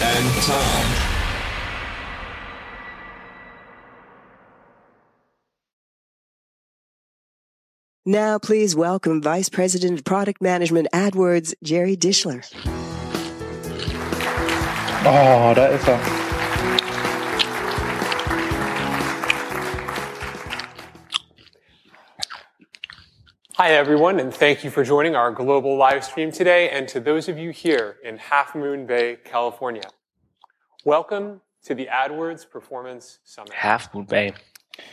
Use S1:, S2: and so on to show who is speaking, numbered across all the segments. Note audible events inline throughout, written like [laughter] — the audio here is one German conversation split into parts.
S1: and Tom.
S2: Now, please welcome Vice President of Product Management AdWords, Jerry Dishler.
S3: Oh, that is ist er.
S4: Hi, everyone, and thank you for joining our global live stream today, and to those of you here in Half Moon Bay, California. Welcome to the AdWords Performance Summit.
S5: Half Moon Bay.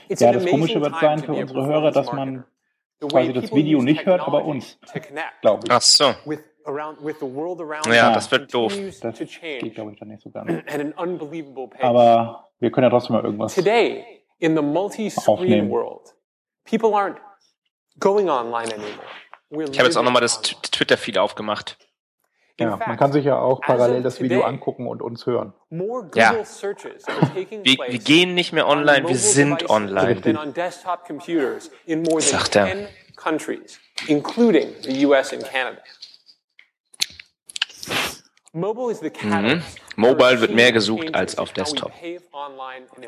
S4: It's
S3: Ja, das Komische wird sein für unsere Hörer, dass man
S4: performance marketer. The way
S3: quasi das Video nicht hört, aber uns, glaube ich.
S5: Ach so.
S4: with, around, with the world around
S5: Ja,
S4: them
S5: das wird doof.
S4: continues
S3: Das
S4: to
S3: geht,
S4: change
S3: glaube ich, dann nicht so ganz. [clears throat]
S4: an unbelievable.
S3: Aber wir können ja trotzdem mal irgendwas.
S4: Today, in the multi-screen
S3: Aufnehmen.
S4: world, people aren't going online anymore. We're
S5: Ich habe jetzt auch nochmal das Twitter-Feed aufgemacht.
S4: In
S3: Ja, man kann sich ja auch parallel das Video
S4: today,
S3: angucken und uns hören.
S4: More
S5: Ja. Wir, wir gehen nicht mehr
S4: on
S5: online, wir sind online. Sagt er.
S4: 10 countries, including the US and Canada. Mobile is the catalyst for
S5: Mhm. Mobile wird mehr gesucht als auf Desktop.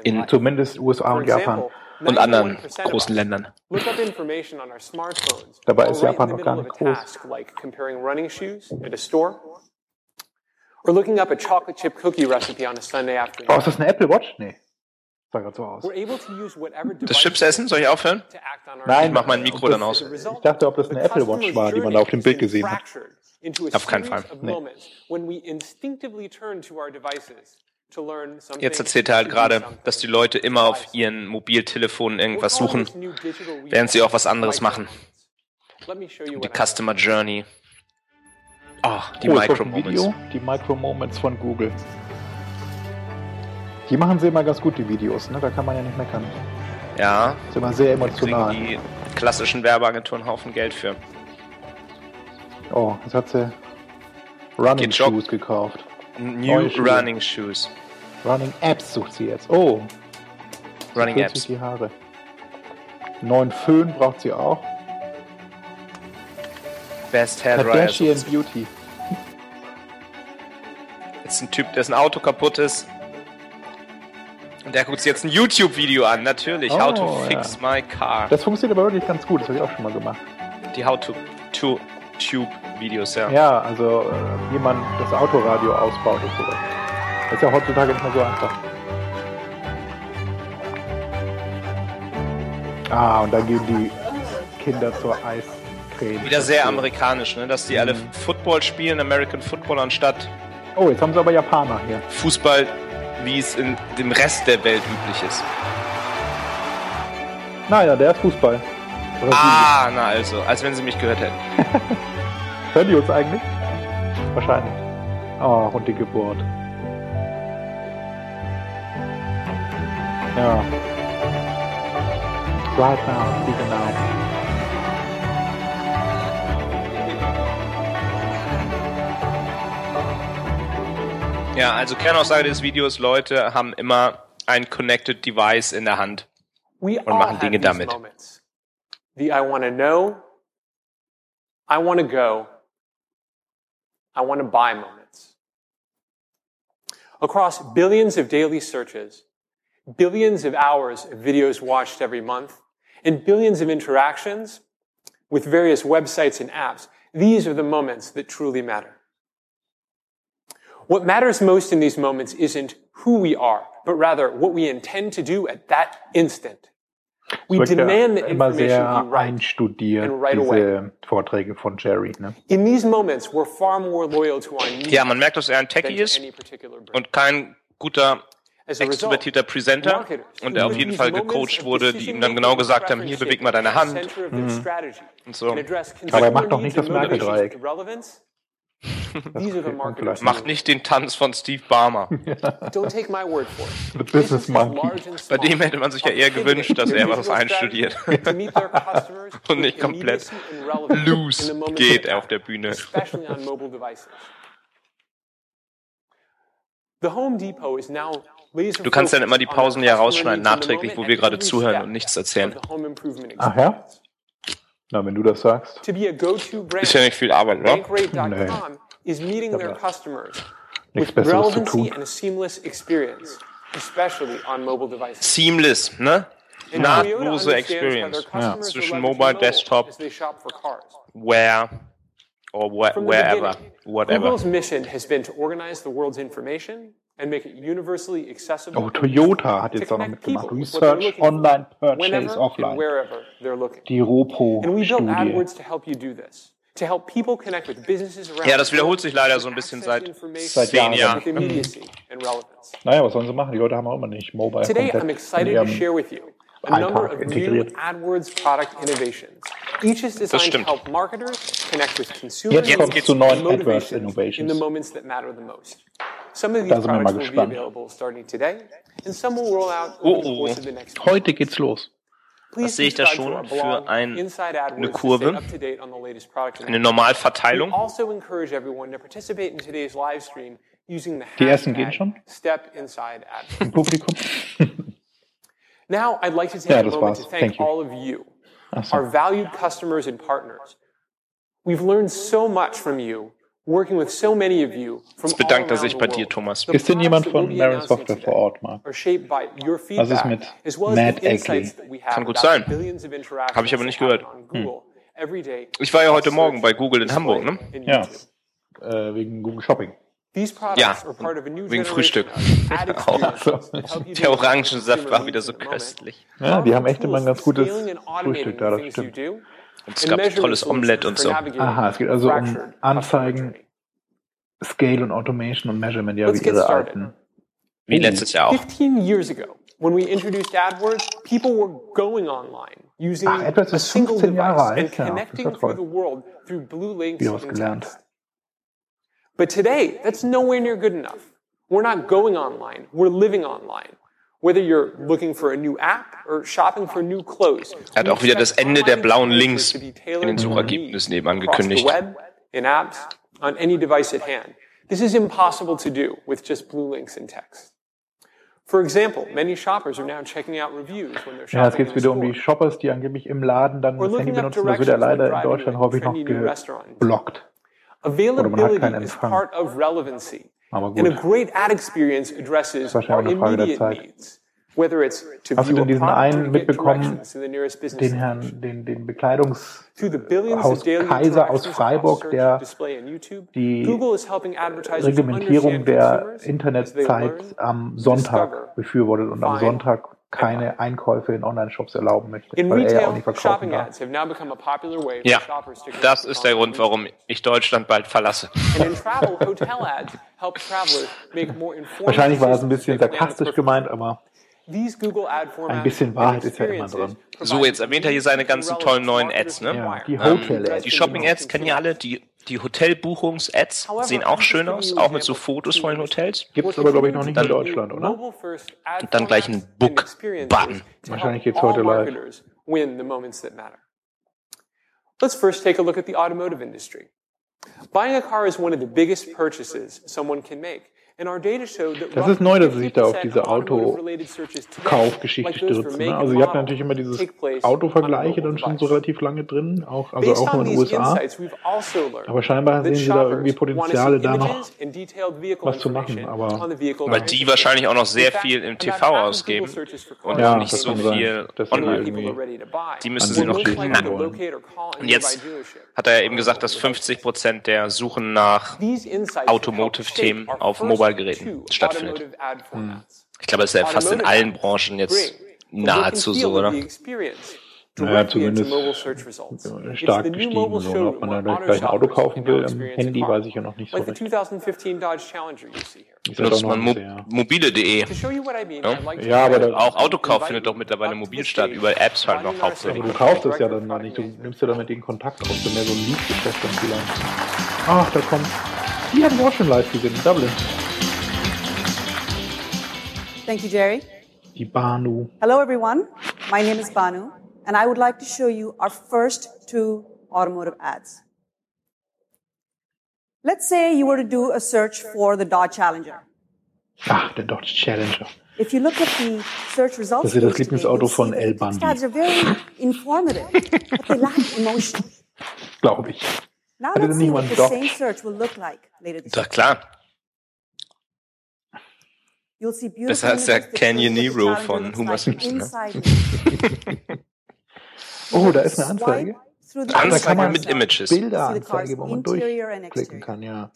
S4: in.
S3: Zumindest USA und Japan.
S5: Und anderen
S4: 91% of
S5: großen Ländern.
S4: Look up information on our smartphones.
S3: Dabei ist Japan noch gar nicht groß.
S4: task like comparing running shoes at a store, or looking up a chocolate chip cookie recipe on a Sunday afternoon.
S3: Oh, ist das eine Apple Watch? Nee. Sah gerade so aus.
S5: Das Chips essen, soll ich aufhören?
S3: Nein,
S5: Ich mach mein Mikro dann aus.
S3: Ich dachte, ob das eine Apple Watch war, die man da auf dem Bild gesehen hat.
S5: Auf keinen Fall.
S3: Nee.
S5: Jetzt erzählt er halt gerade, dass die Leute immer auf ihren Mobiltelefonen irgendwas suchen, während sie auch was anderes machen. Die Customer Journey. Oh, die
S3: oh,
S5: Micro Moments.
S3: Video? Die Micro Moments von Google. Die machen sie immer ganz gut, die Videos, ne? Da kann man ja nicht meckern.
S5: Ja,
S3: Ist immer sehr emotional.
S5: die klassischen Werbeagenturen einen Haufen Geld für.
S3: Oh, jetzt hat sie Running. Shoes gekauft.
S5: New
S3: Schuhe.
S5: Running Shoes.
S3: Running Apps sucht sie jetzt. Oh,
S5: Running
S3: kürzt sich
S5: Apps.
S3: die Haare. Neuen Föhn braucht sie auch.
S5: Best Hair Dryer.
S3: Kardashian
S5: sie.
S3: Beauty.
S5: Jetzt ein Typ, dessen Auto kaputt ist. Und der guckt sich jetzt ein YouTube-Video an, natürlich. How to
S3: Oh,
S5: fix my car.
S3: Das funktioniert aber wirklich ganz gut. Das habe ich auch schon mal gemacht.
S5: Die How to, to Tube Videos, ja.
S3: Ja, also äh, wie man das Autoradio ausbaut und sowas. Das ist ja heutzutage nicht mehr so einfach. Ah, und dann gehen die Kinder zur Eiscreme.
S5: Wieder sehr amerikanisch, ne? dass die alle Football spielen, American Football, anstatt
S3: Oh, jetzt haben sie aber Japaner hier.
S5: Fußball, wie es in dem Rest der Welt üblich ist.
S3: Naja, der ist Fußball.
S5: Ah, na also, als wenn sie mich gehört hätten. [laughs]
S3: Hören die uns eigentlich? Wahrscheinlich. Oh, und die Geburt. Ja. Right now, wie genau.
S5: Ja, also Kernaussage des Videos, Leute haben immer ein Connected Device in der Hand.
S4: We
S5: Und machen Dinge damit.
S4: moments. The I want to know, I want to go, I want to buy moments. Across billions of daily searches, billions of hours of videos watched every month, and billions of interactions with various websites and apps, these are the moments that truly matter. What matters most in these moments isn't who we are, but rather what we intend to do at that instant. We
S3: Es wird ja
S4: demand that
S3: immer sehr einstudiert,
S4: right
S3: diese Vorträge von Jerry. Ne?
S4: In these moments, we're far more loyal to our needs
S5: Ja, man merkt, dass er ein Techie ist und kein guter extrovertierter Presenter und der auf jeden Fall gecoacht wurde, die ihm dann genau gesagt haben, hier beweg mal deine Hand
S4: und
S5: und so.
S3: Aber er macht doch nicht das Merkel-Dreieck. [laughs]
S5: Macht nicht den Tanz von Steve Barmer. [laughs]
S3: The Business Monkey.
S5: Bei dem hätte man sich ja eher gewünscht, dass er was einstudiert. [laughs] Und nicht komplett loose geht auf der Bühne. Du kannst dann immer die Pausen ja rausschneiden, nachträglich, wo wir gerade zuhören und nichts erzählen.
S3: Ach ja? Na, wenn du das sagst.
S5: Ist ja nicht viel Arbeit, oder?
S3: Nee.
S4: Is meeting their customers with relevancy and a seamless experience, especially on mobile devices.
S5: Seamless, ne?
S4: And Toyota
S5: Nahtlose Experience.
S4: their customers are
S5: Zwischen Mobile,
S4: mobile
S5: Desktop,
S4: as they shop for cars.
S5: where, or where,
S4: From the
S5: wherever, whatever.
S4: Google's mission has been to organize the world's information and make it universally accessible.
S3: Oh, Toyota hat
S4: to
S3: jetzt auch noch mitgemacht.
S4: with what
S3: Research, Online, Purchase, Offline.
S4: wherever they're looking.
S3: Die ROPO-Studie.
S4: And we built AdWords to help you do this. To help people connect with businesses around
S5: Ja, das wiederholt sich leider so ein bisschen seit
S3: Seit Jahren.
S5: Jahren.
S4: relevance.
S3: Naja, was sollen sie machen? Die Leute haben auch immer nicht Mobile
S4: Today, I'm excited to share with you a number of new. AdWords product innovations. Each is designed to
S5: stimmt.
S4: help marketers connect with consumers
S3: Jetzt kommt's
S4: and
S3: zu neuen AdWords
S4: in the
S3: Innovations.
S4: moments that matter the most. Some of these
S3: Da sind wir mal
S4: products will be
S3: gespannt.
S4: available starting today, and some will roll out
S5: Oh,
S4: over the course of the next.
S3: Heute geht's los.
S5: Was sehe ich da schon für ein- eine Kurve? Eine. Normalverteilung.
S4: Also
S3: Die ersten gehen schon? [laughs] Im Publikum. [laughs]
S4: Now, I'd like to take
S3: Ja,
S4: a
S3: das
S4: moment
S3: war's.
S4: to thank
S3: Thank you.
S4: all of you,
S3: Ach so.
S4: our valued customers and partners. We've learned so much from you, working with so many of you from
S5: Jetzt bedankt er sich bei dir. Thomas.
S3: Ist denn jemand von
S4: be
S3: Marin Software vor Ort, Mark? Was ist mit Matt
S4: have
S5: Kann gut sein. Habe ich aber nicht gehört.
S4: day
S5: Ich war ja heute Morgen bei Google in Hamburg, ne?
S3: Ja. Äh, wegen Google Shopping.
S5: Ja, wegen Frühstück. [laughs] Der Orangensaft war wieder so köstlich.
S3: Ja, die haben echt immer ein ganz gutes Frühstück da, das stimmt.
S5: Und es gab
S4: measurement
S5: tolles Omelett und so.
S3: Aha, es geht also um Anzeigen. Scale und Automation und Measurement, ja,
S4: Let's
S3: wie ihre
S4: started.
S3: alten.
S5: Wie letztes Jahr auch.
S4: 15 years ago, when we introduced AdWords, people were going online using
S3: Ach, AdWords
S4: a
S3: ist
S4: single
S3: 15 Jahre
S4: device
S3: alt,
S4: and
S3: ja,
S4: connecting
S3: toll.
S4: through the world through blue links
S3: was
S4: and
S3: gelernt.
S4: text. But today, that's nowhere near good enough. We're not going online. We're living online. Whether you're looking for a new app or shopping for new clothes.
S5: Er hat
S4: we
S5: auch wieder das
S4: expect
S5: Ende der blauen Links in
S4: tailored
S5: den
S4: to
S5: Suchergebnissen eben
S4: the
S5: angekündigt.
S4: web, in apps, on any device at hand. This is impossible to do with just blue links and text. For example, many shoppers are now checking out reviews when they're shopping
S3: geht es
S4: in
S3: wieder
S4: a
S3: um die
S4: store.
S3: Shoppers, die angeblich im Laden dann
S4: Or
S3: das Handy
S4: looking up
S3: benutzen. Das wird ja
S4: directions
S3: leider in Deutschland
S4: to a
S3: häufig noch
S4: restaurant.
S3: geblockt.
S4: Availability is part of relevancy.
S3: Aber
S4: And a
S3: gut.
S4: great ad experience addresses
S3: wahrscheinlich
S4: our
S3: auch eine Frage der
S4: immediate
S3: Zeit.
S4: needs. Whether it's to
S3: Hast du denn diesen einen mitbekommen,
S4: directions to the nearest business
S3: Den. Herrn, den, den Bekleidungshaus
S4: Through the billions of daily
S3: Kaiser aus Freiburg, der
S4: search, display, and YouTube,
S3: die
S4: Google is helping advertisers
S3: Reglementierung
S4: understand
S3: der Internetzeit am Sonntag befürwortet und am Sonntag keine Einkäufe in Online-Shops erlauben möchte, weil er ja auch
S4: retail,
S3: nicht verkaufen
S4: shopping
S3: darf.
S4: ads have now become a popular way for
S5: Ja,
S4: shoppers to
S5: das ist der Grund, warum ich Deutschland bald verlasse.
S3: Wahrscheinlich war das ein bisschen sarkastisch gemeint, aber Ein bisschen Wahrheit ist ja immer drin.
S5: So, jetzt erwähnt er hier seine ganzen tollen neuen Ads, ne?
S3: Ja, die
S5: Ähm,
S3: Hotel-Ads.
S5: die Shopping-Ads kennen ja alle, die, die Hotelbuchungs-Ads sehen auch schön aus, auch mit so Fotos von den Hotels.
S3: Gibt es aber, glaube ich, noch nicht
S5: Dann-
S3: in Deutschland, oder?
S4: Und
S5: dann gleich ein Book-Button.
S3: Wahrscheinlich geht's heute live.
S4: Let's first take a look at the automotive industry. Buying a car is one of the biggest purchases someone can make. And our data show that
S3: Das ist neu, dass sie sich da auf
S4: 50%
S3: diese
S4: of automotive-related searches today,
S3: Kaufgeschichte
S4: like those for
S3: stürzen.
S4: make
S3: Ne? Also ihr habt natürlich immer dieses Autovergleiche
S4: mobile
S3: dann schon so relativ lange drin, auch, also
S4: Based
S3: auch nur
S4: on
S3: in den
S4: these
S3: USA.
S4: insights, we've also learned
S3: Aber scheinbar
S4: that
S3: sehen sie da irgendwie Potenziale,
S4: see
S3: da noch
S4: images and detailed vehicle
S3: was zu machen, aber-
S4: on the vehicle
S5: Weil die wahrscheinlich auch noch sehr viel im TV ausgeben und
S3: Ja,
S5: nicht so viel online.
S4: people
S3: irgendwie
S4: are ready to buy.
S5: Die müssen sie noch
S3: knacken
S4: to
S3: wollen.
S4: locate or call a
S5: Und jetzt hat er eben gesagt, dass 50 Prozent der Suchen nach Automotive-Themen auf
S4: our two
S5: stattfindet.
S4: formats.
S5: Ich glaube, das ist ja fast in allen Branchen jetzt nahezu so, oder?
S3: Naja, zumindest stark gestiegen. So, ob man
S4: where
S3: da
S4: auto
S3: gleich ein Auto kaufen will,
S4: now
S3: im
S4: experience a
S3: Handy weiß ich ja noch nicht so recht.
S4: 2015 Dodge Challenger you see here.
S3: Ist ja doch
S5: Benutzt
S3: noch
S5: man mo mobile.de. Ja.
S3: Ja, aber
S4: invite
S3: da-
S5: Auch Autokauf findet doch mittlerweile mobil statt, über Apps halt noch hauptsächlich.
S3: Aber du kaufst es ja dann mal nicht, du nimmst ja damit den Kontakt auf, so mehr so ein Liedgeschäft dann vielleicht. Ach, da kommt Die habe ich auch schon live gesehen in Dublin.
S6: Thank you, Jerry.
S3: Banu.
S6: Hello, everyone. My name is Banu, and I would like to show you our first two automotive ads. Let's say you were to do a search for the Dodge Challenger.
S3: Ach, der Dodge Challenger.
S6: If you look at the search results,
S3: Das ist das
S6: today,
S3: Lieblingsauto von
S6: see that
S3: El
S6: these
S3: Bandi.
S6: ads are very informative, but they lack emotion. [laughs]
S3: Glaube ich.
S6: Now
S3: Hatte
S6: let's see what the
S3: Dodge?
S6: same search will look like later this
S5: Doch
S6: year.
S5: klar.
S6: You'll see beautiful
S5: Besser als der Canyon Nero von Homer
S6: like
S5: Simpson, ne? [laughs]
S3: Oh, da ist eine Anzeige.
S5: Anzeige
S3: Da kann man
S5: mit Images.
S3: Bilderanzeige, wo man durchklicken kann, ja.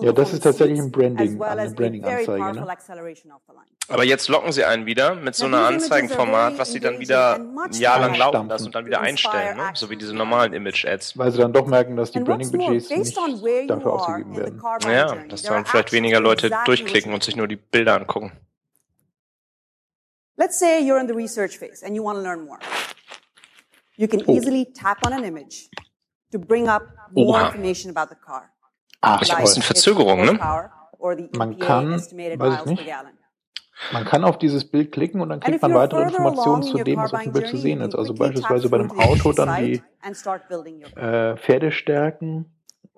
S3: Ja, das ist tatsächlich ein Branding- eine Branding-Anzeige, ne?
S5: Aber jetzt locken sie einen wieder mit so einer Anzeigenformat, was sie dann wieder ein Jahr lang laufen lassen und dann wieder einstellen, ne? so wie diese normalen Image-Ads.
S3: Weil sie dann doch merken, dass die Branding-Budgets nicht dafür ausgegeben werden.
S5: Ja, dass dann vielleicht weniger Leute durchklicken und sich nur die Bilder angucken.
S6: Let's say you're in the research phase and you want to learn more. You can
S3: Oh.
S6: easily tap on an image to bring up more
S5: Oha.
S6: information about the car.
S3: Ach,
S5: Ich hab ein Verzögerung, ne?
S3: Man
S6: EPA
S3: kann, weiß ich nicht. Man kann auf dieses Bild klicken und dann
S6: And
S3: kriegt man weitere Informationen zu dem,
S6: car
S3: was auf
S6: buying
S3: dem Bild zu
S6: journey,
S3: sehen ist. Also beispielsweise bei
S6: the
S3: Auto dann die
S6: site and start building your
S3: äh, Pferdestärken,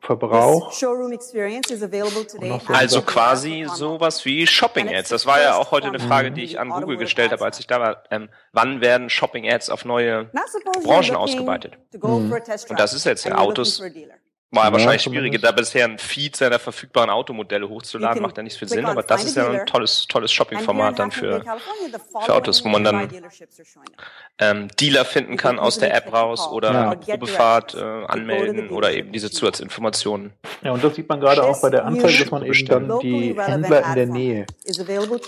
S3: Verbrauch.
S5: Also quasi sowas wie Shopping-Ads. Das war ja auch heute eine Frage, die ich an Google gestellt habe, als ich da war. Ähm, wann werden Shopping-Ads auf neue Branchen ausgeweitet?
S6: test
S5: Und das ist jetzt ja Autos. War ja wahrscheinlich schwieriger, da bisher ein Feed seiner verfügbaren Automodelle hochzuladen, macht ja nicht viel Sinn, aber das ist ja ein tolles, tolles Shopping-Format dann für für Autos, wo man dann- ähm, Dealer finden kann aus der App raus oder
S3: Ja.
S5: eine Probefahrt äh, anmelden oder eben diese Zusatzinformationen.
S3: Ja, und das sieht man gerade auch bei der Anzeige, dass man eben dann die Händler in der Nähe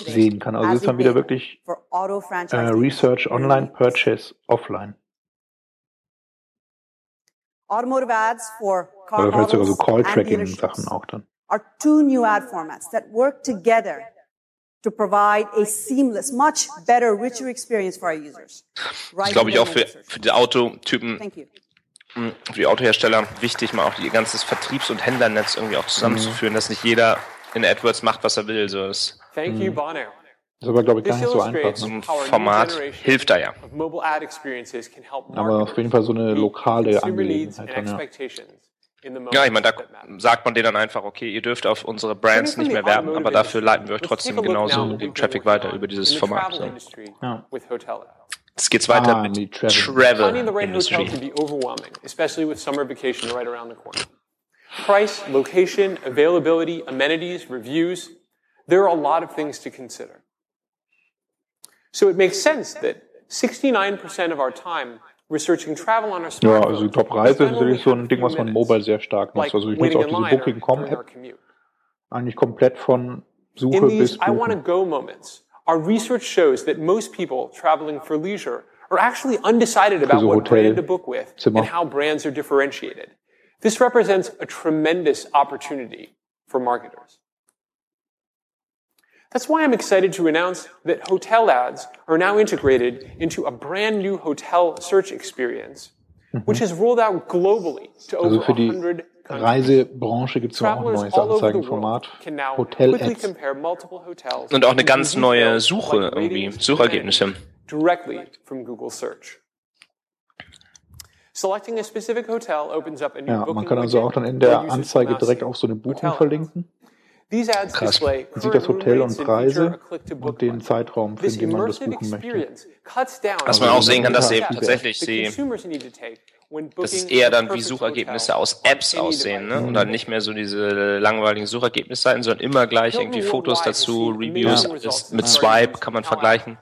S3: sehen kann. Also ist dann wieder wirklich äh. Research online, Purchase offline. Oder vielleicht sogar so Call-Tracking-Sachen auch dann.
S6: are two new ad formats that work together to provide a seamless, much better, richer experience for our users.
S5: Das ist, glaube ich, auch für, für die Autotypen,
S6: Thank you.
S5: mh, für die Autohersteller wichtig, mal auch ihr ganzes Vertriebs- und Händlernetz irgendwie auch zusammenzuführen, dass nicht jeder in AdWords macht, was er will. So das,
S4: Thank you, Bono.
S3: Das ist aber, glaube ich, gar nicht so einfach.
S5: so
S3: Ne?
S5: ein Format hilft da ja.
S3: Aber auf jeden Fall so eine lokale Angelegenheit dann, ja.
S5: Ja, ich meine, da sagt man denen dann einfach, okay, ihr dürft auf unsere Brands nicht mehr werben, aber dafür leiten wir euch trotzdem genauso den Traffic weiter über dieses Format. So.
S3: Ja.
S5: Jetzt geht's weiter
S3: Ah,
S5: mit
S3: Travel.
S5: Industry.
S4: Price, location, availability, amenities, reviews, there are a lot of things to consider. So it makes sense that 69% of our time researching travel on our
S3: Ja,
S4: smartphones.
S3: also Top-Reise
S4: we
S3: ist natürlich so ein Ding, was man mobile sehr stark nutzt. Also ich nutze auch diese
S4: line or during our
S3: Booking.com-App eigentlich komplett von Suche
S4: In
S3: bis
S4: these I want to go moments, our research shows that most people traveling for leisure are actually undecided about
S3: so
S4: what
S3: Hotel-
S4: brand to book with
S3: Zimmer.
S4: and how brands are differentiated. This represents a tremendous opportunity for marketers. That's why I'm excited to announce that hotel ads are now integrated into a brand new hotel search experience, which has rolled out globally to
S3: Also
S4: over
S3: für die
S4: 100 countries.
S3: Reisebranche gibt es ja auch ein
S4: Travelers
S3: neues
S4: all over the world
S3: Anzeigenformat.
S4: can now quickly
S3: Hotel-Ads.
S4: compare multiple hotels
S5: Und auch eine
S4: using
S5: ganz neue
S4: details
S5: Suche
S4: like
S5: irgendwie,
S4: ratings
S5: Suchergebnisse.
S4: and Directly from Google Search. Selecting a specific hotel opens up a new
S3: Ja, man
S4: booking
S3: kann also
S4: widget
S3: auch dann in
S4: where
S3: der
S4: users
S3: Anzeige
S4: can now
S3: direkt
S4: see
S3: auf so eine Buchung
S4: hotel
S3: verlinken.
S5: Krass.
S3: sieht das Hotel und Preise und den. Zeitraum, für den man das
S4: immersive
S3: buchen möchte.
S5: Dass man
S4: on
S5: auch sehen kann, dass sie
S4: steps
S5: tatsächlich sie, es
S4: booking
S5: eher
S4: the
S5: dann wie Suchergebnisse aus Apps aussehen, ne? Und dann nicht mehr so diese langweiligen Suchergebnisseiten, sondern immer gleich irgendwie Fotos dazu, Reviews, mit Swipe kann man vergleichen.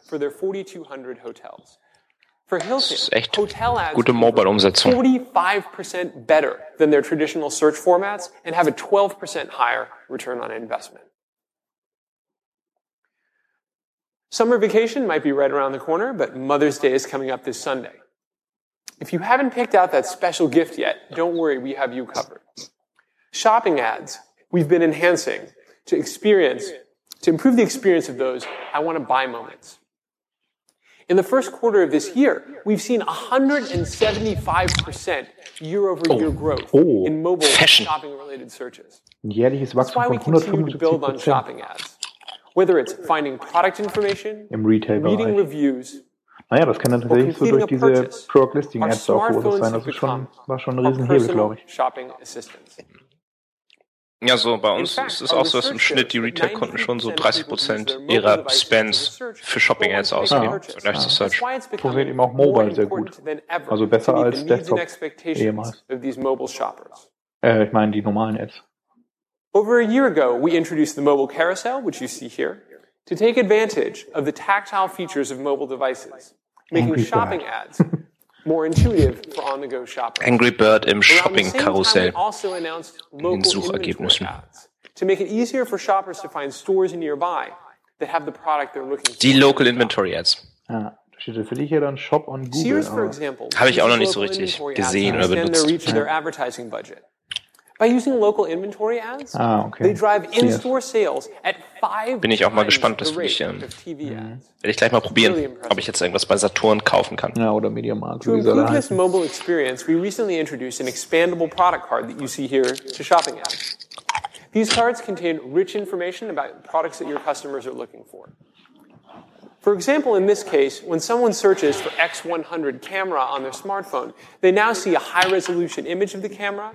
S5: Das ist echt
S4: hotel ads
S5: gute Mobile-Umsetzung.
S4: 45% better than their traditional search formats and have a 12% higher return on investment. Summer vacation might be right around the corner, but Mother's Day is coming up this Sunday. If you haven't picked out that special gift yet, don't worry, we have you covered. Shopping ads, we've been enhancing to experience, to improve the experience of those I want to buy moments. In the first quarter of this year, we've seen 175% year-over-year
S5: Oh.
S4: growth
S3: Oh.
S4: in mobile
S5: Fashion.
S4: shopping-related searches.
S3: Ein jährliches
S4: That's
S3: Wachstum
S4: why we
S3: von
S4: continue to build on
S3: 175
S4: shopping ads. Whether it's finding product information,
S3: im
S4: reading
S3: Retail-Bereich.
S4: reviews,
S3: Naja, das kann dann tatsächlich so durch diese. Product Listing Ads auch
S4: smartphones
S3: sein. Das ist schon, war schon ein Riesenhebel, glaube ich.
S5: Ja, so bei uns
S4: fact,
S5: ist es auch so, dass im Schnitt die Retail-Kunden schon so
S4: 93%
S5: 30
S4: people use
S5: Prozent
S4: their mobile
S5: ihrer
S4: devices
S5: Spends für Shopping-Ads ausgeben,
S4: making a
S5: im
S4: purchase.
S5: Vergleich zu
S4: That's
S5: Search.
S3: Funktioniert eben auch mobile sehr gut. Also besser als
S4: the needs and
S3: Desktop
S4: expectations
S3: ehemals.
S4: of these mobile shoppers.
S3: Äh, ich meine die normalen Ads.
S4: Over a year ago, we introduced the mobile carousel, which you see here, to take advantage of the tactile features of mobile devices, making shopping ads [laughs] more intuitive for on-the-go shoppers.
S5: Angry Bird im Shopping-Karussell.
S4: announced
S5: den Suchergebnissen. Die Local Inventory Ads.
S3: Ja, da steht tatsächlich hier dann Shop on Google.
S5: Habe ich auch noch nicht so richtig gesehen oder benutzt.
S4: reach By using local inventory ads,
S3: Ah, okay.
S4: they drive in-store sales at five
S5: Bin ich auch mal
S4: times
S5: gespannt,
S4: the
S5: das will ich,
S4: rate
S5: ähm,
S4: of TV ads.
S5: Werde ich gleich mal probieren, ob ich jetzt irgendwas bei Saturn kaufen kann.
S3: Ja, oder Mediamarkt,
S4: To
S3: wie sie alle
S4: improve this mobile experience, we recently introduced an expandable product card that you see here to shopping ads. These cards contain rich information about products that your customers are looking for. For example, in this case, when someone searches for X100 camera on their smartphone, they now see a high resolution image of the camera.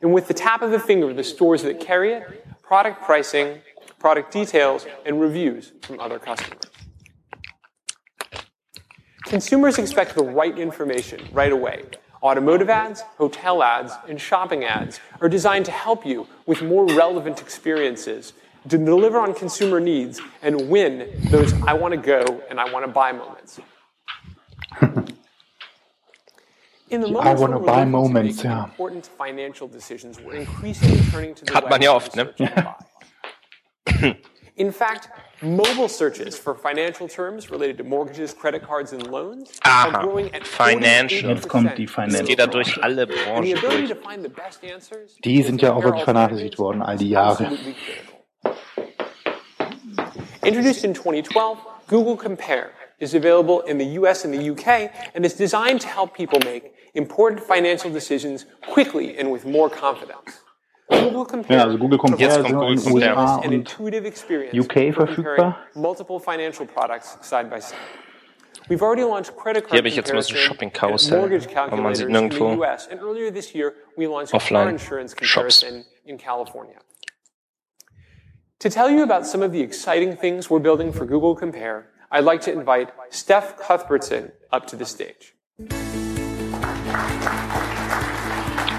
S4: And with the tap of a finger, the stores that carry it, product pricing, product details, and reviews from other customers. Consumers expect the right information right away. Automotive ads, hotel ads, and shopping ads are designed to help you with more relevant experiences, to deliver on consumer needs, and win those I want to go and I want to buy moments. Make
S3: ja.
S4: financial
S5: Hat man ja oft, ne?
S4: In fact, mobile searches for financial terms related to mortgages, credit cards, and loans
S5: Aha,
S4: are growing at
S5: Financial.
S4: 48%
S7: Jetzt kommt die
S4: year-over-year.
S5: Geht da durch alle Branchen durch.
S3: Die sind ja auch wirklich vernachlässigt worden, all die Jahre.
S4: Introduced in 2012, Google Compare is available in the US and the UK and is designed to help people make important financial decisions quickly and with more confidence. Google Compare
S3: Ja, also Google Compare
S5: Jetzt
S3: ist
S5: kommt
S3: in
S5: Google
S3: den
S5: Compare.
S3: USA
S4: an
S3: und
S4: intuitive experience
S3: UK
S4: for
S3: verfügbar.
S4: comparing multiple financial products side by side. We've already launched credit card
S5: Hier habe ich jetzt mal so ein Shopping-Karussell,
S4: mortgage äh,
S5: aber man sieht
S4: calculators in the
S5: nirgendwo
S4: US, and earlier this year we launched car
S5: offline
S4: insurance
S5: shops.
S4: comparison in California. To tell you about some of the exciting things we're building for Google Compare, I'd like to invite Steph Cuthbertson up to the stage.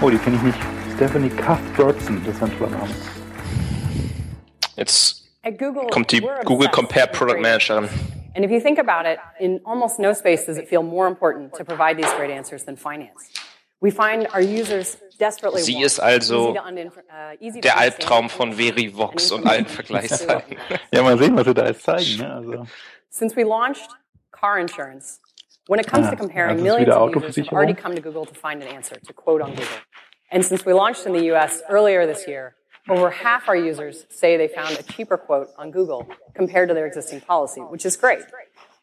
S3: Oh, die kenne ich nicht. Stephanie Cuthbertson, das ist ein toller Name.
S5: Jetzt
S8: At Google,
S5: kommt die Google Compare Product
S8: great
S5: Managerin.
S8: And if you think about it, in almost no space does it feel more important to provide these great answers than finance. We find our users desperately
S5: Sie ist also
S8: to
S5: Der Albtraum von Verivox
S8: and
S5: und allen
S8: information
S5: Vergleichsseiten. [laughs]
S3: Ja, mal sehen, was sie da jetzt zeigen. Ne? Also,
S8: Since we launched car insurance, when it comes
S3: Ah,
S8: to comparing,
S3: ist
S8: millions of users have already come to Google to find an answer, to quote on Google. And since we launched in the US earlier this year, over half our users say they found a cheaper quote on Google compared to their existing policy, which is great.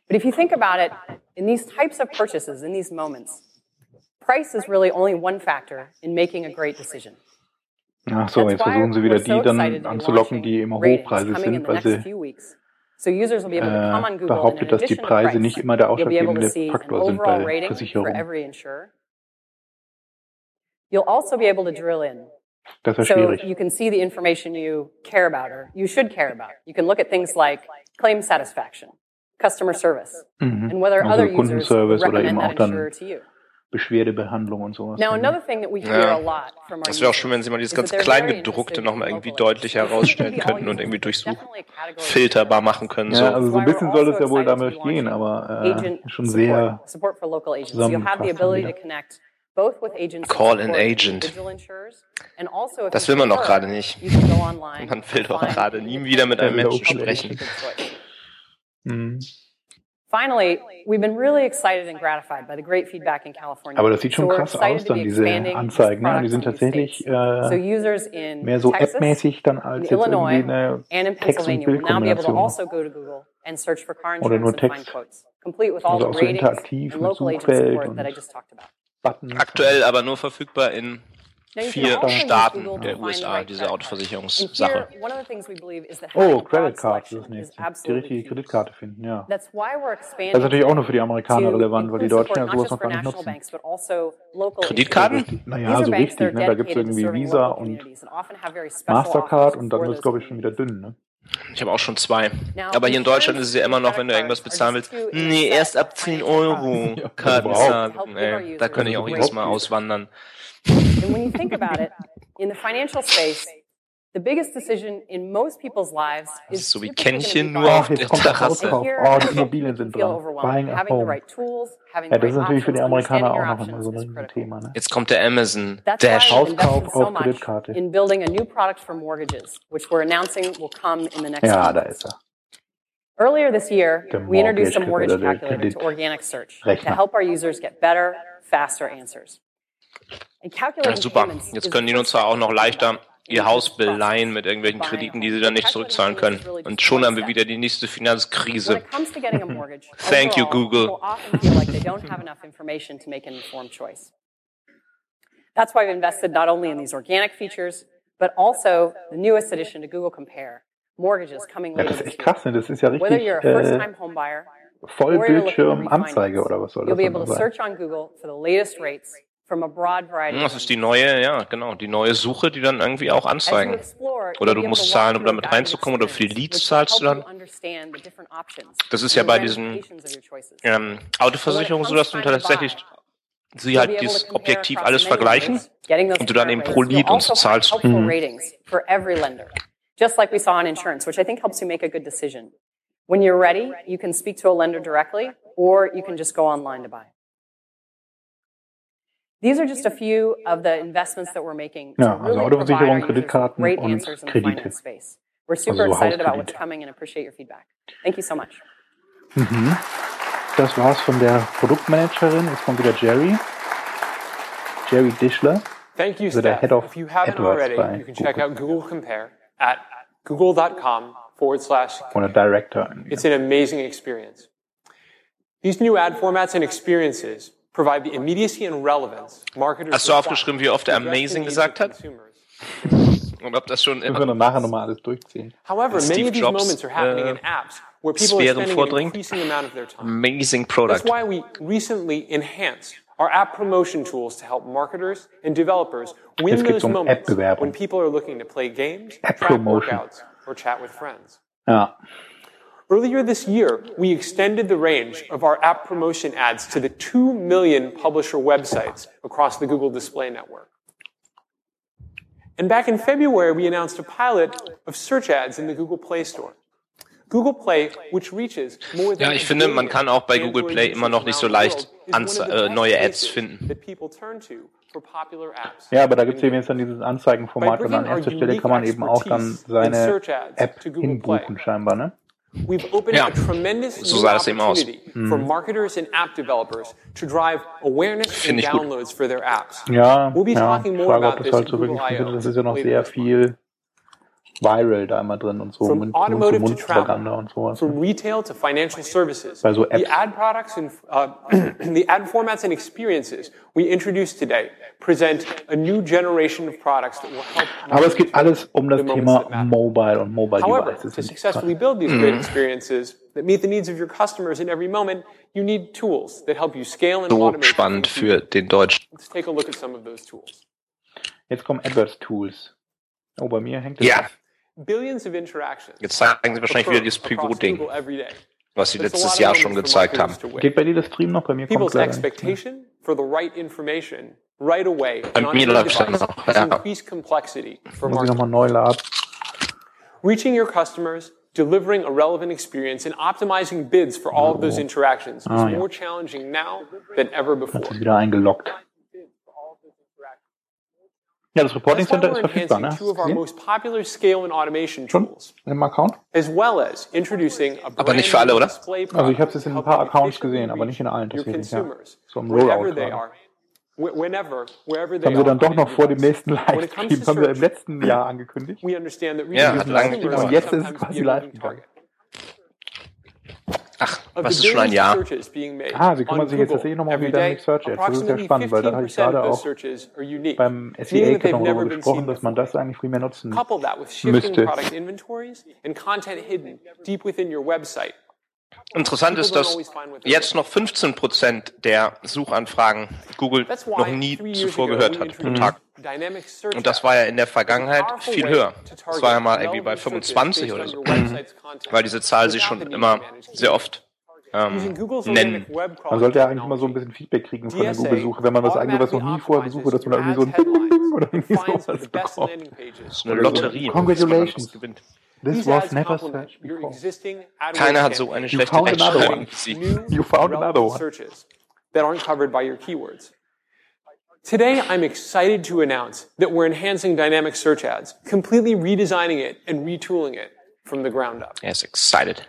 S8: But if you think about it, in these types of purchases, in these moments, price is really only one factor in making a great decision.
S3: ach so, jetzt versuchen sie wieder
S8: so
S3: die dann
S8: excited to be
S3: anzulocken, die immer hochpreisig sind, weil sie
S8: few weeks. So users will be able to come on
S3: äh,
S8: Google
S3: behauptet, dass die Preise nicht immer der
S8: you'll be able to
S3: ausschlaggebende Faktor sind
S8: overall
S3: bei Versicherungen.
S8: every insurer. You'll also be able to drill in.
S3: Das ist
S8: So
S3: schwierig.
S8: you can see the information you care about or you should care about. You can look at things like claim satisfaction, customer service,
S3: Mhm.
S8: and whether
S3: Also
S8: other users recommend that insurer to you.
S3: Beschwerdebehandlung und sowas.
S8: Now, another thing that we hear
S5: Ja.
S8: a lot from our
S5: Das wäre auch schön, wenn sie mal dieses ganz Kleingedruckte nochmal irgendwie deutlich herausstellen [laughs] könnten und irgendwie
S8: It's
S5: durchsuch
S8: definitely a category
S5: filterbar machen können.
S3: Ja,
S5: So.
S3: also so ein bisschen soll es
S8: also
S3: ja wohl damit gehen, aber äh, schon
S8: support,
S3: sehr
S8: support for local agents. You'll have the
S3: zusammengefasst
S8: ability
S3: wieder.
S8: to connect both with agents that
S5: Call an agent.
S8: also
S5: Das will man doch gerade nicht. Man will doch gerade nie wieder mit einem
S3: Ja,
S5: Menschen sprechen.
S3: Mhm.
S8: Finally, we've been really excited and gratified by the great feedback in California.
S3: Aber das sieht schon
S8: So
S3: krass aus, dann diese Anzeigen. Ne? Die sind tatsächlich.
S8: So
S3: äh,
S8: in
S3: mehr so App-mäßig dann als
S8: in
S3: jetzt irgendwie eine Text- und Bildkombination.
S8: also
S3: Oder nur Text. Also auch so interaktiv mit Suchfeld und. Buttons.
S5: Aktuell aber nur verfügbar in vier
S8: also
S5: Staaten der USA, diese Autoversicherungssache.
S8: here, one of the things we believe is that having
S3: Oh, Credit Card ist das nächste. Die richtige. Kreditkarte finden, ja. Das ist natürlich auch nur für die Amerikaner relevant, weil die Deutschen ja sowas noch gar nicht nutzen.
S8: also local
S5: Kreditkarten?
S3: Naja, so richtig,
S8: are
S3: ne? Da gibt es irgendwie Visa und Mastercard und dann wird es, glaube ich, schon wieder dünn, ne?
S5: Ich habe auch schon zwei. Aber hier in Deutschland ist es ja immer noch, wenn du irgendwas bezahlen willst. Nee, erst ab
S8: of
S5: 10
S8: financial
S5: Euro [laughs] Karten.
S8: Help
S5: zahlen. da könnte ich auch jedes Mal auswandern.
S8: And when you think about it, in the financial space, the biggest decision in most people's lives is
S5: so wie
S8: typically
S5: Kännchen
S8: gonna be
S5: nur
S3: Ach,
S5: auf der
S3: jetzt kommt der
S5: Terrasse.
S8: Here,
S3: Oh, die
S8: it
S3: Immobilien sind dran. Buying a
S8: Having the
S3: home.
S8: right tools, having
S3: Ja,
S8: the
S3: das ist
S8: right
S3: natürlich für die
S8: options,
S3: Amerikaner
S8: understanding
S3: auch
S8: your
S3: noch immer so
S8: options
S3: ein
S8: is critical.
S3: Thema, ne?
S5: Jetzt kommt der Amazon Dash.
S8: why we've invested
S3: Hauskauf auf
S8: much
S3: Kreditkarte.
S8: in building a new product for mortgages, which we're announcing will come in the next
S3: Ja,
S8: few
S3: da ist er.
S8: Earlier this year, we introduced a
S3: Mortgage
S8: mortgage
S3: Calculator,
S8: to organic search to help our users get better, faster answers.
S5: Ja, super. Jetzt können die Nutzer auch noch leichter ihr Haus beleihen mit irgendwelchen Krediten, die sie dann nicht zurückzahlen können. Und schon haben wir wieder die nächste Finanzkrise. [laughs] Thank you, Google.
S8: people often feel like they don't have enough information to make an informed choice. That's why we've invested not only in these organic features, but also the newest addition to Google Compare, mortgages coming
S3: Ja,
S8: later
S3: das ist echt krass, ne? Das ist ja
S8: Whether
S3: richtig
S8: you're a
S3: äh, Vollbildschirm-Anzeige oder was soll
S8: you'll
S3: das
S8: be
S3: dann
S8: able to
S3: sein?
S8: search on Google for the latest rates from a broad variety
S5: Das ist die neue, ja, genau, die neue Suche, die dann irgendwie auch anzeigen. Oder du musst zahlen, um damit reinzukommen, oder für die Leads zahlst du dann. Das ist ja bei diesen ähm, Autoversicherungen so, dass du tatsächlich sie halt dieses objektiv alles vergleichen und du dann eben pro Lied und so
S8: also
S5: zahlst.
S3: Mhm.
S8: just like we saw in insurance, which I think helps you make a good decision. When you're ready, you can speak to a lender directly, or you can just go online to buy. These are just a few of the investments that we're making to
S3: Ja, also
S8: really
S3: Autoversicherung,
S8: provide our
S3: Kreditkarten
S8: great
S3: und
S8: answers in the
S3: Kredite.
S8: finance space. We're super
S3: Also
S8: excited about what's coming and appreciate your feedback. Thank you so much.
S3: Mhm. Das war's von der Produktmanagerin. Jetzt kommt wieder Jerry. Jerry Dischler.
S4: Thank you,
S3: Also der
S4: Steph.
S3: Head of
S4: If you haven't
S3: AdWords
S4: already, you can check out Google Compare at google.com forward slash
S3: Oder Director.
S4: It's an amazing experience. These new ad formats and experiences provide the immediacy and relevance marketers
S5: Hast du
S4: require
S5: aufgeschrieben, wie oft er
S4: to address the
S5: amazing
S4: needs
S5: gesagt
S4: of
S5: hat?
S4: consumers.
S5: Und ob das schon
S3: Müssen wir dann nachher nochmal alles durchziehen.
S4: However,
S5: Steve
S4: many of these
S5: Jobs,
S4: moments are happening in
S5: äh,
S4: apps where people are
S5: Sphären
S4: spending an
S5: vordringt.
S4: increasing amount of their time.
S5: amazing product.
S4: That's why we recently enhanced our app promotion tools to help marketers and developers win those
S3: um
S4: moments when people are looking to play games,
S3: App
S4: track
S3: promotion.
S4: workouts, or chat with friends.
S3: Ja.
S4: Earlier this year, we extended the range of our app promotion ads to the 2 million publisher websites across the Google Display Network. And back in February, we announced a pilot of search ads in the Google Play Store. Google Play, which reaches more than
S5: Ja, ich finde, man kann auch bei Google Play immer noch nicht so leicht
S4: world, is one
S5: Anze äh, neue Ads finden.
S4: that people turn to for popular apps.
S3: Ja, aber da gibt's eben jetzt dann dieses Anzeigenformat
S4: By
S3: und an
S4: bringing
S3: erster Stelle kann man eben auch dann seine
S4: search
S3: App
S4: to Google
S3: hinbuchen
S4: Play.
S3: scheinbar, ne?
S4: We've opened
S5: Ja,
S4: a tremendous new
S5: sah das eben aus.
S4: opportunity for marketers and app developers to drive awareness and
S5: Finde ich gut.
S4: downloads for their apps.
S3: Ja,
S4: We'll be
S3: ja.
S4: talking more
S3: Frage,
S4: about this
S3: halt so
S4: Google
S3: wirklich.
S4: I/O
S3: Das ist ja noch sehr viel Viral da immer drin und so.
S4: From
S3: Mund-
S4: automotive to
S3: Mund-zu-Mund-Propaganda
S4: travel,
S3: und sowas.
S4: from retail to financial services,
S3: Bei so
S4: the
S3: Apps.
S4: ad products and uh, [clears throat] the ad formats and experiences we introduced today present a new generation of products that will help.
S3: Aber es geht alles um das Thema. Mobile und Mobile
S4: However,
S3: Devices.
S4: to successfully build these great experiences that meet the needs of your customers in every moment, you need tools that help you scale and
S5: So
S4: automate.
S5: spannend für den Deutschen.
S4: Let's take a look at some of those tools.
S3: Jetzt kommen AdWords Tools. Oh, bei mir hängt es.
S5: Ja,
S4: Billions of interactions.
S5: jetzt zeigen sie wahrscheinlich wieder dieses Pivot-Ding,
S4: every day.
S5: was sie
S4: a
S5: letztes
S4: lot of
S5: Jahr schon gezeigt haben.
S4: to win.
S3: Geht bei dir das Stream noch? Bei mir kommt
S4: People's
S3: leider nicht.
S4: expectation for the right information right away
S5: Bei
S4: and on
S5: mir
S4: any
S5: läuft's
S4: device
S5: dann noch,
S4: has
S5: ja.
S4: increased complexity for
S3: Muss ich nochmal neu laden.
S4: Reaching your customers, delivering a relevant experience, and optimizing bids for all of those interactions is
S3: Ah,
S4: more challenging now than ever before.
S3: Ist wieder eingeloggt. Ja, das Reporting
S4: That's why
S3: Center
S4: we're
S3: ist verfügbar,
S4: enhancing
S3: ne?
S4: two of our
S3: Gesehen?
S4: most popular scale and automation
S3: Schon?
S4: tools,
S3: Im Account?
S4: as well as introducing a
S5: Aber nicht für
S4: brand
S5: alle,
S4: new
S5: oder?
S3: Also ich habe es jetzt in ein paar Accounts gesehen, aber nicht in allen tatsächlich. Ja. So im Rollout
S4: they
S3: gerade.
S4: whenever, wherever they
S3: haben wir dann doch noch vor dem nächsten Livestream, haben wir im letzten Jahr angekündigt.
S5: Ja, hat lange gedauert.
S3: Und jetzt ist es quasi live gegangen.
S4: Target.
S5: Was ist schon ein Jahr?
S3: Ah, Sie kümmern sich jetzt tatsächlich nochmal um die Dynamic Search Ads. Das ist sehr spannend, weil da habe ich gerade auch beim SEA noch darüber gesprochen, dass man das eigentlich viel mehr nutzen müsste.
S5: Interessant ist, dass jetzt noch 15 Prozent der Suchanfragen Google noch nie zuvor gehört hat pro Tag. Und das war ja in der Vergangenheit viel höher. Das war ja mal irgendwie bei 25 oder so. Weil diese Zahl sich schon immer sehr oft ähm, nennen.
S3: Man sollte ja eigentlich immer so ein bisschen Feedback kriegen von der Google-Suche, wenn man was eingibt, was noch nie vorher gesucht wird, dass man da irgendwie so ein Ding, Ding, [laughs] Ding oder irgendwie sowas bekommt.
S5: Das ist eine Lotterie.
S3: Congratulations. This was never searched before.
S5: Keiner hat so eine schlechte Rechtschreibung wie Sie.
S3: You found another one.
S4: That aren't covered by your keywords. Today, I'm excited to announce that we're enhancing dynamic search ads, completely redesigning it and retooling it from the ground up.
S5: Ist excited.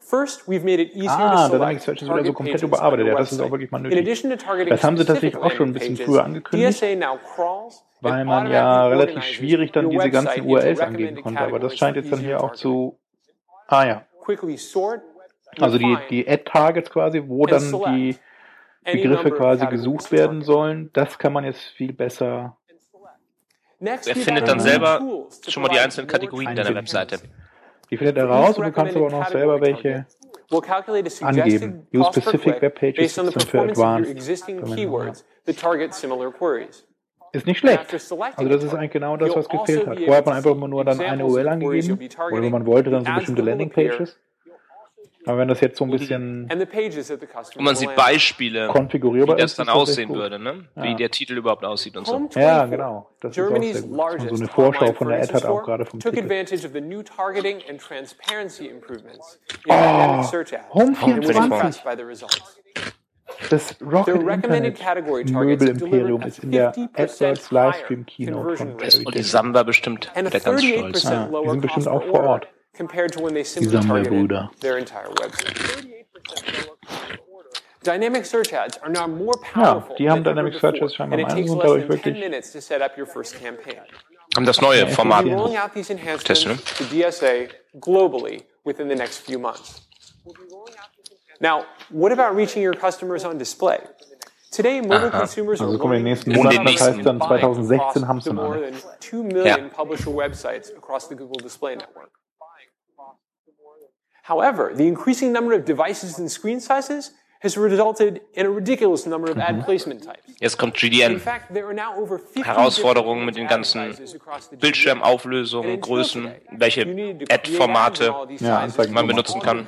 S4: First, we've made it easier
S3: Ah,
S4: to
S3: Dynamic
S4: select
S3: Search ist wieder so
S4: target
S3: komplett
S4: pages on
S3: überarbeitet.
S4: your
S3: Ja, das ist auch wirklich mal
S4: In
S3: nötig.
S4: addition to targeting
S3: Das haben sie tatsächlich
S4: specific
S3: auch schon ein bisschen
S4: pages,
S3: früher angekündigt,
S4: DSA now crawls
S3: weil man ja
S4: automatically
S3: relativ
S4: organizes
S3: schwierig dann diese ganzen URLs angeben konnte. Aber das
S4: categories
S3: scheint jetzt dann hier auch zu. Ah ja.
S4: Quickly sort,
S3: Also die, die Ad-Targets quasi, wo
S4: and
S3: dann
S4: select
S3: die
S4: any
S3: Begriffe quasi gesucht werden sollen, das kann man jetzt viel besser
S5: Er findet dann selber schon mal die einzelnen Kategorien deiner. Webseite.
S3: Die findet er raus und du kannst aber auch noch selber welche angeben. Use specific web pages für advanced. Ist nicht schlecht. Also das ist eigentlich genau das, was gefehlt
S4: also
S3: hat.
S4: be
S3: Vorher hat man einfach immer nur dann eine URL angegeben oder wenn man wollte, dann so bestimmte Landingpages. Aber wenn das jetzt so ein bisschen
S5: Und man sieht
S4: on.
S5: Beispiele, wie das dann aussehen würde, ne? wie
S3: Ja.
S5: der Titel überhaupt aussieht und so.
S3: Ja,
S4: 24,
S3: genau. Das ist auch
S4: Germany's
S3: sehr gut. Man so
S4: largest
S3: eine Vorschau
S4: online
S3: von der Ad hat, auch
S4: store,
S3: gerade vom
S4: took
S3: Titel.
S4: advantage of the new targeting and transparency improvements in dynamic search ads
S3: Home
S4: and was
S3: 24.
S4: impressed by the results.
S3: Das Rocket
S4: recommended
S3: Internet Möbelimperium ist in der
S4: 50%
S3: AdWords Livestream Keynote von
S4: rate
S3: Jerry
S5: Und die. Samba bestimmt wieder ganz
S4: 38%
S5: stolz.
S3: Ja, die sind bestimmt auch vor Ort.
S4: Compared to when they simply
S3: Samba-Brüder.
S4: targeted their entire website. Dynamic search ads are now more
S3: Ja,
S4: powerful
S3: die haben
S4: than ever
S3: Dynamic Search
S4: before,
S3: jetzt scheinbar
S4: and it takes
S3: und
S4: less
S3: dadurch
S4: than 10
S3: wirklich
S4: minutes to set up your first campaign.
S5: Haben das neue Format.
S4: We'll be rolling out these enhancements
S5: Testen, ne?
S4: to DSA globally within the next few months. Now, what about reaching your customers on display? Today, mobile consumers
S3: Also
S4: are
S3: kommen in den nächsten
S4: more
S5: Monaten,
S4: about
S5: das heißt
S3: dann
S4: buying
S3: 2016
S4: across
S3: haben sie
S4: the
S3: dann
S4: more
S3: alle.
S4: than 2 million
S5: Ja.
S4: publisher websites across the Google Display Network. However, the increasing number of devices and screen sizes has resulted in a ridiculous number of ad placement types.
S5: Jetzt kommt
S4: In
S5: GDN.
S4: fact, there are now over 50
S5: Herausforderungen mit den
S4: different
S5: ganzen. Bildschirmauflösungen, Größen, welche Ad-Formate
S3: Ja,
S5: man benutzen kann.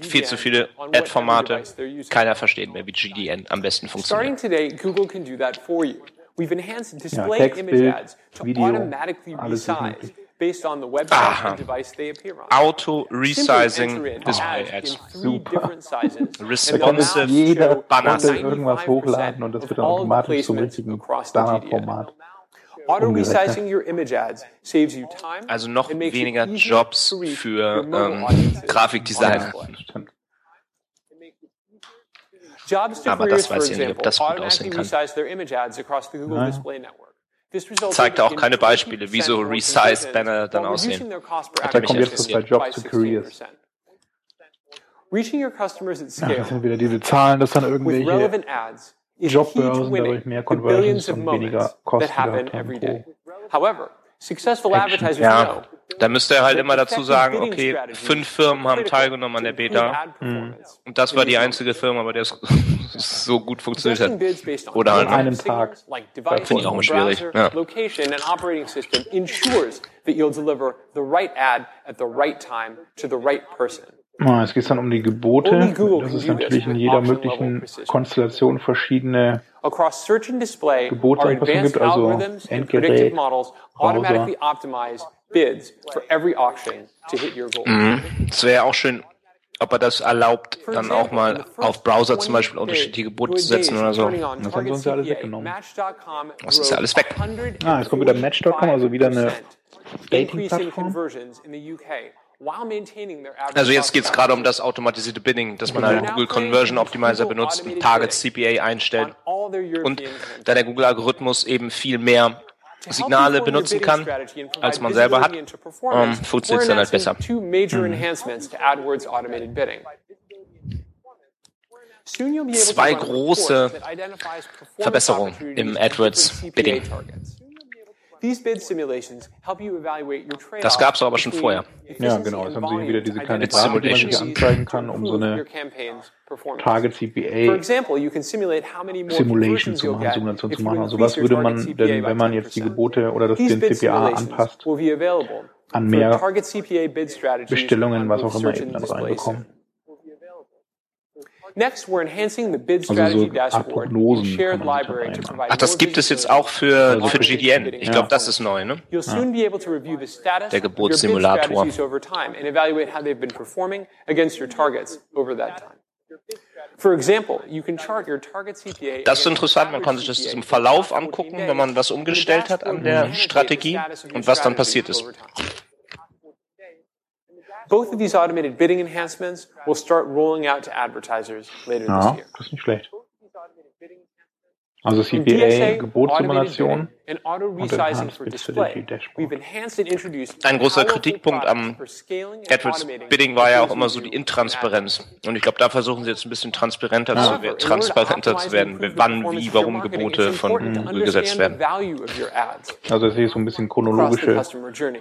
S5: Viel zu viele Ad-Formate. Keiner versteht mehr, wie GDN am besten
S4: Starting
S5: funktioniert.
S4: today, Google can do that for you. We've enhanced display
S3: Text,
S4: image
S3: Bild,
S4: ads to
S3: Video,
S4: automatically
S3: alles ist
S4: resize
S3: möglich.
S4: Based on the website
S5: Aha.
S4: and device they appear on.
S5: Auto-Resizing
S4: Simply enter in
S5: Display
S4: ads
S3: Super.
S4: different sizes, [laughs] and
S5: Responsive
S3: Jeder konnte irgendwas
S4: 95%
S3: hochladen und das wird dann automatisch zum richtigen
S4: you time
S5: Also noch
S4: and makes it
S5: weniger Jobs für ähm, Grafikdesigner. Aber das weiß ich nicht, ob das gut aussehen kann.
S3: Nein.
S5: Zeigt auch
S4: in
S5: keine Beispiele, wie so
S4: 50% more
S5: Resize-Banner dann aussehen.
S3: Da
S5: mich
S3: kommt jetzt was
S5: interessiert.
S3: bei Jobs to Careers.
S4: 16%. Reaching your customers at
S3: Ja,
S4: scale
S3: das sind wieder diese Zahlen, dass dann irgendwelche Jobbörsen dadurch mehr Conversions und weniger Kosten
S4: that happen
S3: gehabt haben
S4: day. However, successful advertisers
S5: Ja,
S4: know
S5: da müsste er halt immer dazu sagen, okay, fünf Firmen haben teilgenommen an der Beta
S4: performance.
S5: und das war die einzige Firma, bei der es [laughs] so gut funktioniert hat. Oder halt
S3: An einem Tag.
S5: Finde ich auch immer schwierig, ja.
S4: location, and operating system ensures that you'll deliver the right ad at the right time to the right person.
S3: Ah, Es geht dann um die Gebote. Das ist natürlich in jeder möglichen. Konstellation verschiedene
S4: Across search and display,
S3: Gebote gibt, also
S4: algorithms and
S3: Endgerät,
S4: predictive models
S3: Browser.
S4: Automatically optimize bids for every auction to hit your goal.
S5: Es wäre auch schön, ob er das erlaubt, dann auch mal auf Browser zum Beispiel unterschiedliche Gebote zu setzen oder so.
S3: Das haben sie uns ja alles weggenommen.
S5: Das ist ja alles weg.
S3: Ah, jetzt kommt wieder Match.com, also wieder eine
S4: Dating-Plattform.
S5: Also jetzt geht es gerade um das automatisierte Bidding, dass man halt Google Conversion Optimizer benutzt, Target CPA einstellt und da der Google-Algorithmus eben viel mehr Signale benutzen kann, als man selber hat, ähm, funktioniert es dann halt besser. Zwei große Verbesserungen im AdWords Bidding. Das gab es aber schon vorher.
S3: Ja, genau. Jetzt haben Sie hier wieder diese kleine Grafik, die man sich anzeigen kann, um so eine Target CPA Simulation zu machen, Simulation zu machen. Also was würde man denn, wenn man jetzt die Gebote oder das, den CPA anpasst, an mehr Bestellungen, was auch immer eben dann reinbekommen?
S4: Next, we're enhancing the bid strategy
S3: also so dashboard shared library
S5: to provide Ach, das gibt es jetzt auch für, für GDN. Ich glaube, das ist neu, ne?
S4: You'll soon be able to review the status
S5: Der Geburtssimulator.
S4: over time and evaluate how they've been performing against your targets over that time. For example, you can chart your target CPA
S5: das ist interessant, man kann sich das im Verlauf angucken, wenn man das umgestellt hat an der Strategie und was dann passiert ist.
S4: Both of these automated bidding enhancements will start rolling out to advertisers later this year.
S3: Das ist nicht schlecht. Also CPA, Gebotssimulation und Enhanced Visibility Dashboard.
S5: Ein großer Kritikpunkt am AdWords Bidding war ja auch immer so die Intransparenz. Und ich glaube, da versuchen sie jetzt ein bisschen transparenter, ja. zu, transparenter zu werden, wann, wie, warum Gebote von Google gesetzt werden.
S3: Also es ist so ein bisschen chronologische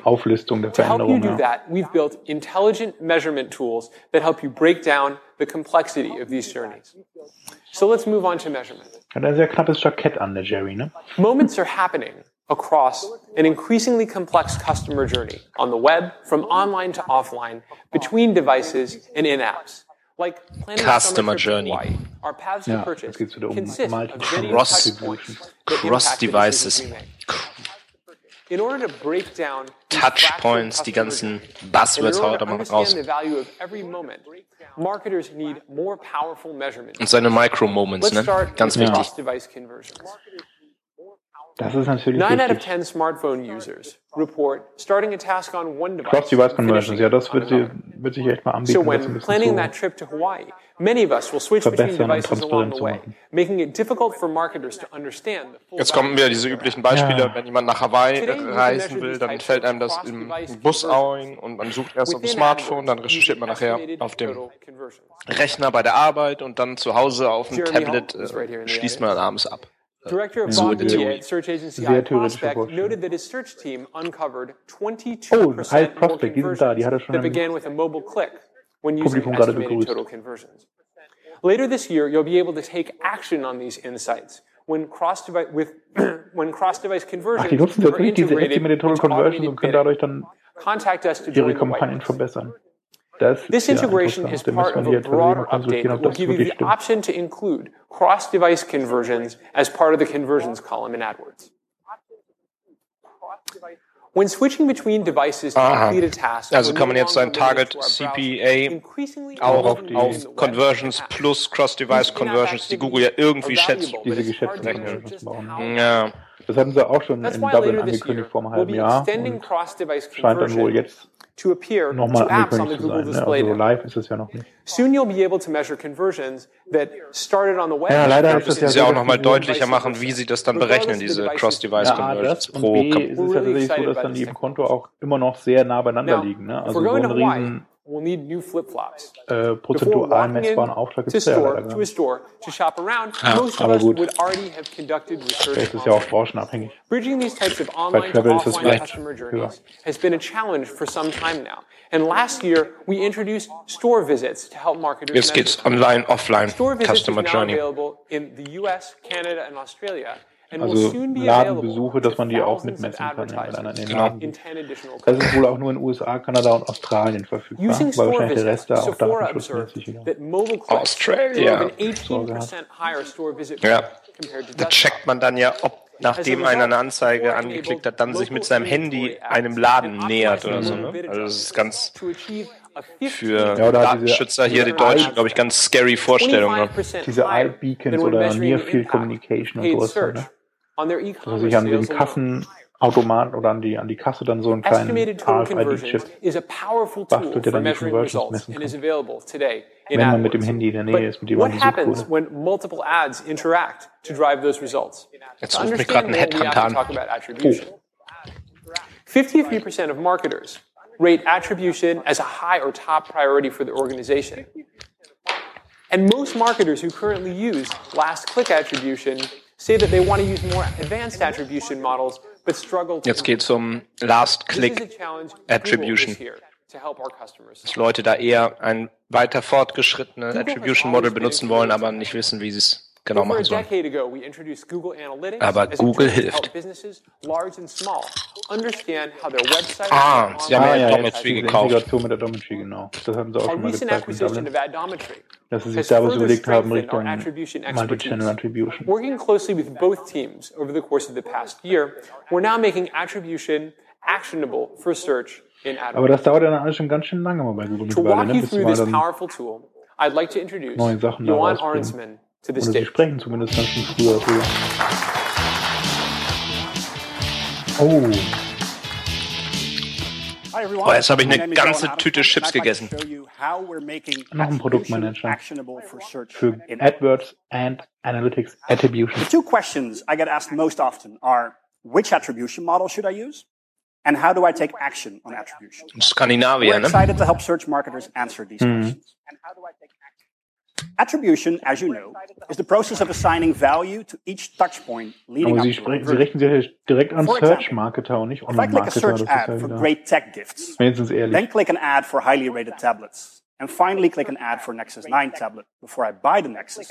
S3: Auflistung der Veränderungen. Ja.
S4: We've built intelligent measurement tools that help you break down the complexity of these journeys. So let's move on to measurement.
S3: Hat ein sehr knappes Jackett an, der Jerry, ne?
S4: Moments are happening across an increasingly complex customer journey on the web, from online to offline, between devices and in apps. Like
S5: customer journey.
S4: Hawaii, our paths
S3: ja,
S4: to purchase
S3: geht wieder um
S4: consist
S5: of cross, cross devices. Touchpoints, die ganzen Buzzwords haut er mal raus. Und seine Micro-Moments, ne? Ganz wichtig.
S3: Das ist natürlich
S4: Nine out of ten smartphone users report starting a task on one device.
S3: Cross-Device Conversions, ja, das wird, wird sich echt mal anbieten.
S4: So when planning that trip to Hawaii, many of us will switch between devices along the way, making it difficult for marketers to understand the full
S5: Jetzt kommen wieder diese üblichen Beispiele, ja. wenn jemand nach Hawaii reisen will, dann fällt einem das im Bus ein und man sucht erst auf dem Smartphone, dann recherchiert man nachher auf dem Rechner bei der Arbeit und dann zu Hause auf dem Tablet äh, schließt man abends ab.
S4: Director of so at search agency iProspect noted that his search team uncovered 22%
S3: oh, iProspect, die sind da, die hat er schon
S4: that began with a mobile click when using estimated total conversions. Later this year, you'll be able to take action on these insights. When cross-device with [clears throat] when cross-device conversions
S3: Ach, die nutzen tatsächlich diese estimated total conversions und können dadurch dann ihre Kampagnen verbessern. Das
S4: this integration is part of a broader update that will give you the option to include cross-device conversions as part of the conversions column in AdWords. When switching between devices to uh-huh. complete a task,
S5: also kann man jetzt sein Target CPA auch auf, auf Conversions plus Cross-Device Conversions, die Google ja irgendwie schätzt.
S3: Diese geschätzten Conversions bauen. Ja. Das hatten sie auch schon in Dublin angekündigt vor einem halben Jahr und scheint dann wohl jetzt
S4: to appear to apps on the Google Display.
S3: Also live ist es ja noch nicht.
S4: Soon you'll be able to measure conversions that started on the web.
S5: Ja, leider ist das ja, sie auch nochmal deutlicher machen, wie sie das dann berechnen, diese Cross-Device Conversions
S3: ja, pro. B ist es ja tatsächlich so, dass dann die im Konto auch immer noch sehr nah beieinander liegen. Ne? Also so ein riesen
S4: We'll need new flip-flops.
S3: Äh, prozentual messbaren Aufschlag gibt es ja leider
S4: to a store to shop around. Ja, Most of us gut. would already have conducted research.
S3: Das ist ja auch branchenabhängig.
S4: Bridging these types of online to offline customer journeys has been a challenge for some time now. And last year, we introduced store visits to help marketers.
S5: Jetzt geht's online, offline,
S4: store
S5: Customer Journey.
S4: available in the US, Canada, and Australia.
S3: Also Ladenbesuche, dass man die auch mitmessen kann, in den Laden. Das ist wohl auch nur in USA, Kanada und Australien verfügbar, weil wahrscheinlich der Rest da auch datenschutzmäßig
S5: Australia. Ja, da checkt man dann ja, ob nachdem einer eine Anzeige angeklickt hat, dann sich mit seinem Handy einem Laden nähert oder so. Ne? Also das ist ganz für ja, Datenschützer hier die Deutschen, glaube ich, ganz scary Vorstellungen. Ne?
S3: Diese Eye-Beacons oder Near Field Communication und sowas. Ne? Also sich an den Kassen Automat oder an die, an die Kasse dann so einen kleinen RFID-Chip bastelt, der dann die Conversions messen kann. Wenn man mit dem Handy in der Nähe ist, mit dem man
S4: happens when multiple ads interact to drive those results?
S5: Jetzt ruft mich gerade ein Headhunter an.
S4: 53% of marketers rate attribution as a high or top priority for their organization. And most marketers who currently use last click attribution say that they want to use more advanced attribution models
S5: Jetzt geht es um Last-Click Attribution. Dass Leute da eher ein weiter fortgeschrittenes Attribution Model benutzen wollen, aber nicht wissen, wie sie es genau machen sollen. Aber Google hilft. Ah, Sie haben
S3: ah,
S5: ja, Dometry gekauft.
S3: Integration mit der Dometry, genau. Das haben Sie auch schon mal gezeigt mit Dublin. Dass Sie sich da was überlegt haben Richtung Multi-Channel Attribution.
S4: Working closely with both teams over the course of the past year, we're now making attribution actionable for search in AdWords.
S3: Aber das dauert ja dann alles schon ganz schön lange mal bei Google mittlerweile, ne? bis mal dann
S4: I'd like to introduce
S3: neue Sachen
S4: Johan Arnsman
S3: to the Oder sie sprechen zumindest ganz schön früher. Oh.
S5: Oh, jetzt habe ich eine ganze Tüte Chips gegessen.
S3: Noch ein Produktmanager für AdWords and Analytics Attribution.
S7: The two questions I get asked most often are, which attribution model should I use? And how do I take action on attribution?
S5: Skandinavien,
S7: We're excited to help search marketers answer these mm. questions. And how do I take Attribution, as you know, is the process of assigning value to each touchpoint leading
S3: Sie, sprechen, Sie richten sich direkt an Search-Marketer und nicht Online-Marketer.
S7: If I click a search ad for great tech gifts, then click an ad for highly rated tablets, and finally click an ad for Nexus 9 tablet before I buy the Nexus,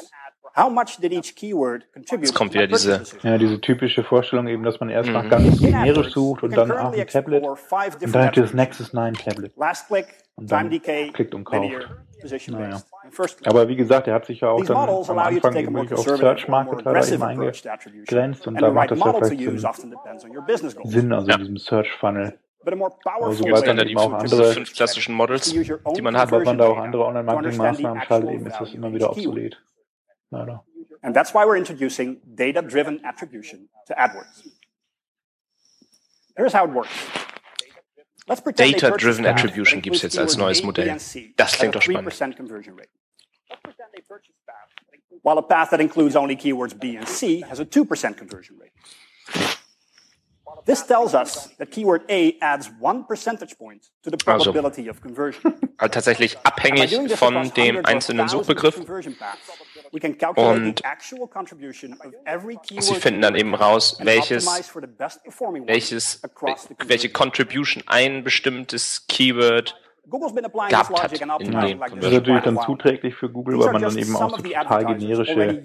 S7: How much did each keyword contribute
S5: Jetzt kommt wieder diese,
S3: ja, diese typische Vorstellung eben, dass man erst nach mhm. ganz generisch sucht und dann ach, ein Tablet und dann das Nexus 9 Tablet. Und dann klickt und kauft. Naja. Aber wie gesagt, er hat sich ja auch dann am Anfang eben auf Search Marketer eben eingegrenzt und da macht das ja vielleicht Sinn, Sinn also ja. diesem Search Funnel.
S5: Aber sobald dann eben auch andere fünf klassischen Models, die man hat,
S3: sobald man da auch andere Online-Marketing-Maßnahmen schaltet, eben ist das immer wieder obsolet. Leider.
S7: And that's why we're introducing data-driven attribution to AdWords. Here's how it works.
S5: Data-Driven Attribution gibt es jetzt als neues Modell. Das klingt doch spannend.
S7: While a path that includes only keywords B and C has a 2% conversion rate. This tells us that keyword A adds one percentage point to the also, probability of conversion. [laughs]
S5: Also tatsächlich abhängig von dem einzelnen Suchbegriff. Und Sie finden dann eben raus, welches, welches, welche Contribution ein bestimmtes Keyword gehabt hat in dem
S3: Das ist natürlich dann zuträglich für Google, weil man dann eben auch so total generische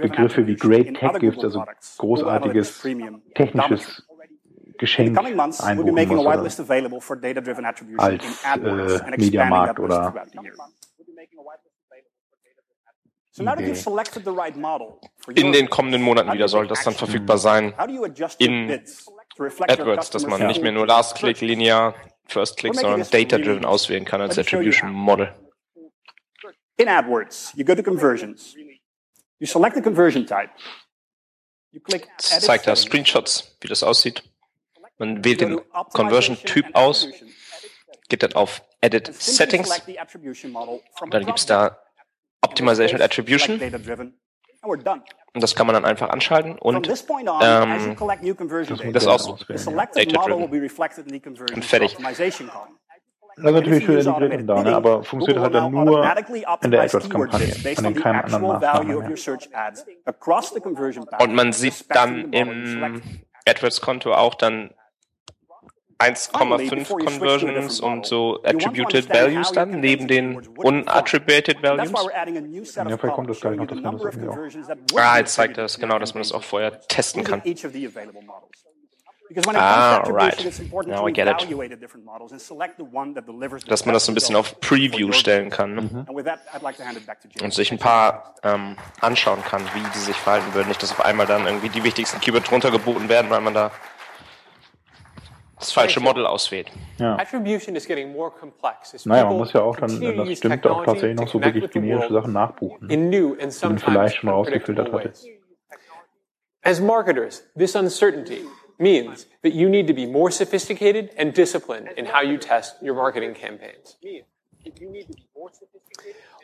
S3: Begriffe wie Great Tech Gifts, also großartiges technisches Geschenk einbuchen muss als äh, Mediamarkt oder
S5: in den kommenden Monaten wieder soll das dann verfügbar sein in AdWords, dass man nicht mehr nur Last Click, linear, First Click, sondern Data-Driven auswählen kann als Attribution Model.
S7: In AdWords, you go to Conversions. You select the conversion type.
S5: Das zeigt da Screenshots, wie das aussieht. Man wählt den Conversion-Typ aus, geht dann auf Edit Settings. Und dann gibt es da Optimization Attribution. Und das kann man dann einfach anschalten und ähm, das auswählen. Data-driven. Und fertig.
S3: Das ist natürlich für die da, ne? aber funktioniert halt dann nur in der AdWords-Kampagne, an den keinen anderen Maßnahmen mehr.
S5: Und man sieht dann im AdWords-Konto auch dann 1,5 Conversions und so Attributed Values dann, neben den Unattributed Values.
S3: Ja, vielleicht kommt das gleich noch, dass man das irgendwie
S5: auch... Ah, jetzt zeigt das genau, dass man das auch vorher testen kann. Ah, right. Now I get it. Dass man das so ein bisschen auf Preview stellen kann ne? und sich ein paar ähm, anschauen kann, wie die sich verhalten würden. Nicht, dass auf einmal dann irgendwie die wichtigsten Keywords runtergeboten werden, weil man da das falsche Model auswählt.
S3: Ja. Naja, man muss ja auch dann, wenn das stimmt, auch tatsächlich noch so wirklich generische Sachen nachbuchen, die man vielleicht schon rausgefiltert hatte.
S4: As marketers, this uncertainty means that you need to be more sophisticated and disciplined in how you test your marketing campaigns.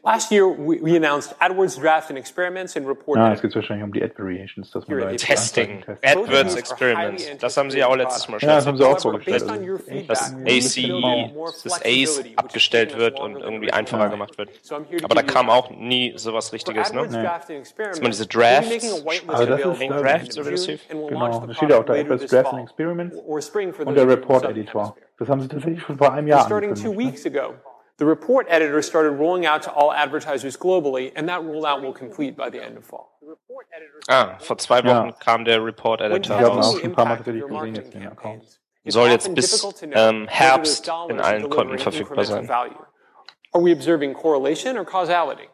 S4: Last year, we, we, announced AdWords Draft and Experiments and reported.
S3: Ja, es geht wahrscheinlich um die Ad Variations, dass man da
S5: Testing, AdWords Experiments. Das haben Sie ja auch letztes Mal schon.
S3: Ja, das haben Sie auch vorgestellt.
S5: Dass ACE, das ACE abgestellt wird und irgendwie einfacher gemacht wird. Aber da kam auch nie sowas Richtiges, ne? Nee. Dass man diese Drafts,
S3: also das ist
S5: Drafts, das
S3: hieß. Genau, da steht ja auch da AdWords Draft and Experiments und der Report Editor. Das haben Sie tatsächlich schon vor einem Jahr angekündigt.
S4: The report editor started rolling out to all advertisers globally, and that rollout will complete by the end of fall.
S5: Ah, vor zwei Wochen ja. kam der Report Editor raus. Soll jetzt bis ähm, Herbst in allen Konten verfügbar sein.
S4: Are we observing correlation or causality?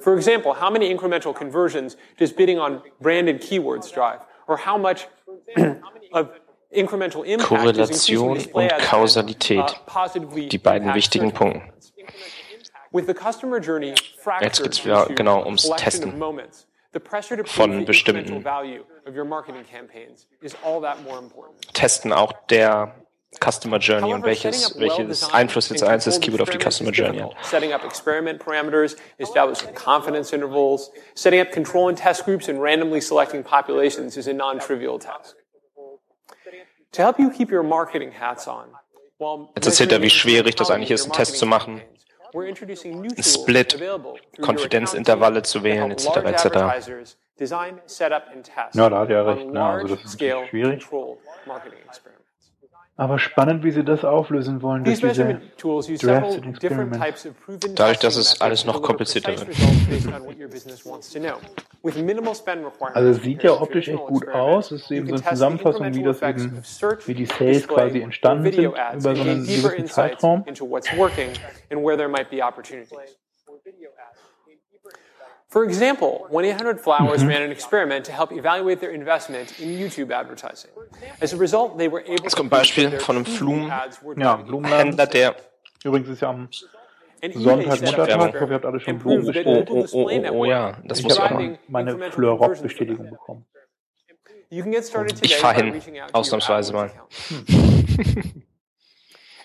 S4: For example, how many incremental conversions does bidding on branded keywords drive? Or how much [clears throat] of
S5: Korrelation und Kausalität, die beiden wichtigen Punkte. Jetzt geht es wieder genau ums Testen von bestimmten Testen auch der Customer Journey und welches, welches Einfluss jetzt eins das Keyword auf die Customer Journey hat.
S4: Setting up experiment parameters, establishing confidence intervals, setting up control and test groups and randomly selecting populations is a non-trivial task.
S5: Jetzt erzählt er, wie schwierig das eigentlich ist, einen Test zu machen, Split, Konfidenzintervalle zu wählen, etc. etc.
S3: Ja, da hat er recht. Ne? Also das ist schwierig. Aber spannend, wie sie das auflösen wollen durch diese Drafts und Experiments.
S5: Dadurch, dass es alles noch komplizierter wird.
S3: Also es sieht ja optisch echt gut aus. Es ist eben so eine Zusammenfassung, wie das eben, wie die Sales quasi entstanden sind über so einen gewissen Zeitraum.
S4: For example, 1-800-Flowers mhm. ran an experiment to help evaluate their investment in YouTube advertising. As a result, they were able
S5: Jetzt kommt ein Beispiel von einem Blumenhändler, der
S3: übrigens ist ja am Sonntag Muttertag. Ich hoffe, ihr habt alle schon Blumen bestellt.
S5: Oh, oh, oh, oh, ja, das
S3: ich
S5: muss
S3: habe meine Fleur Rock Bestätigung bekommen.
S5: Ich fahre hin, ausnahmsweise mal.
S4: Hm.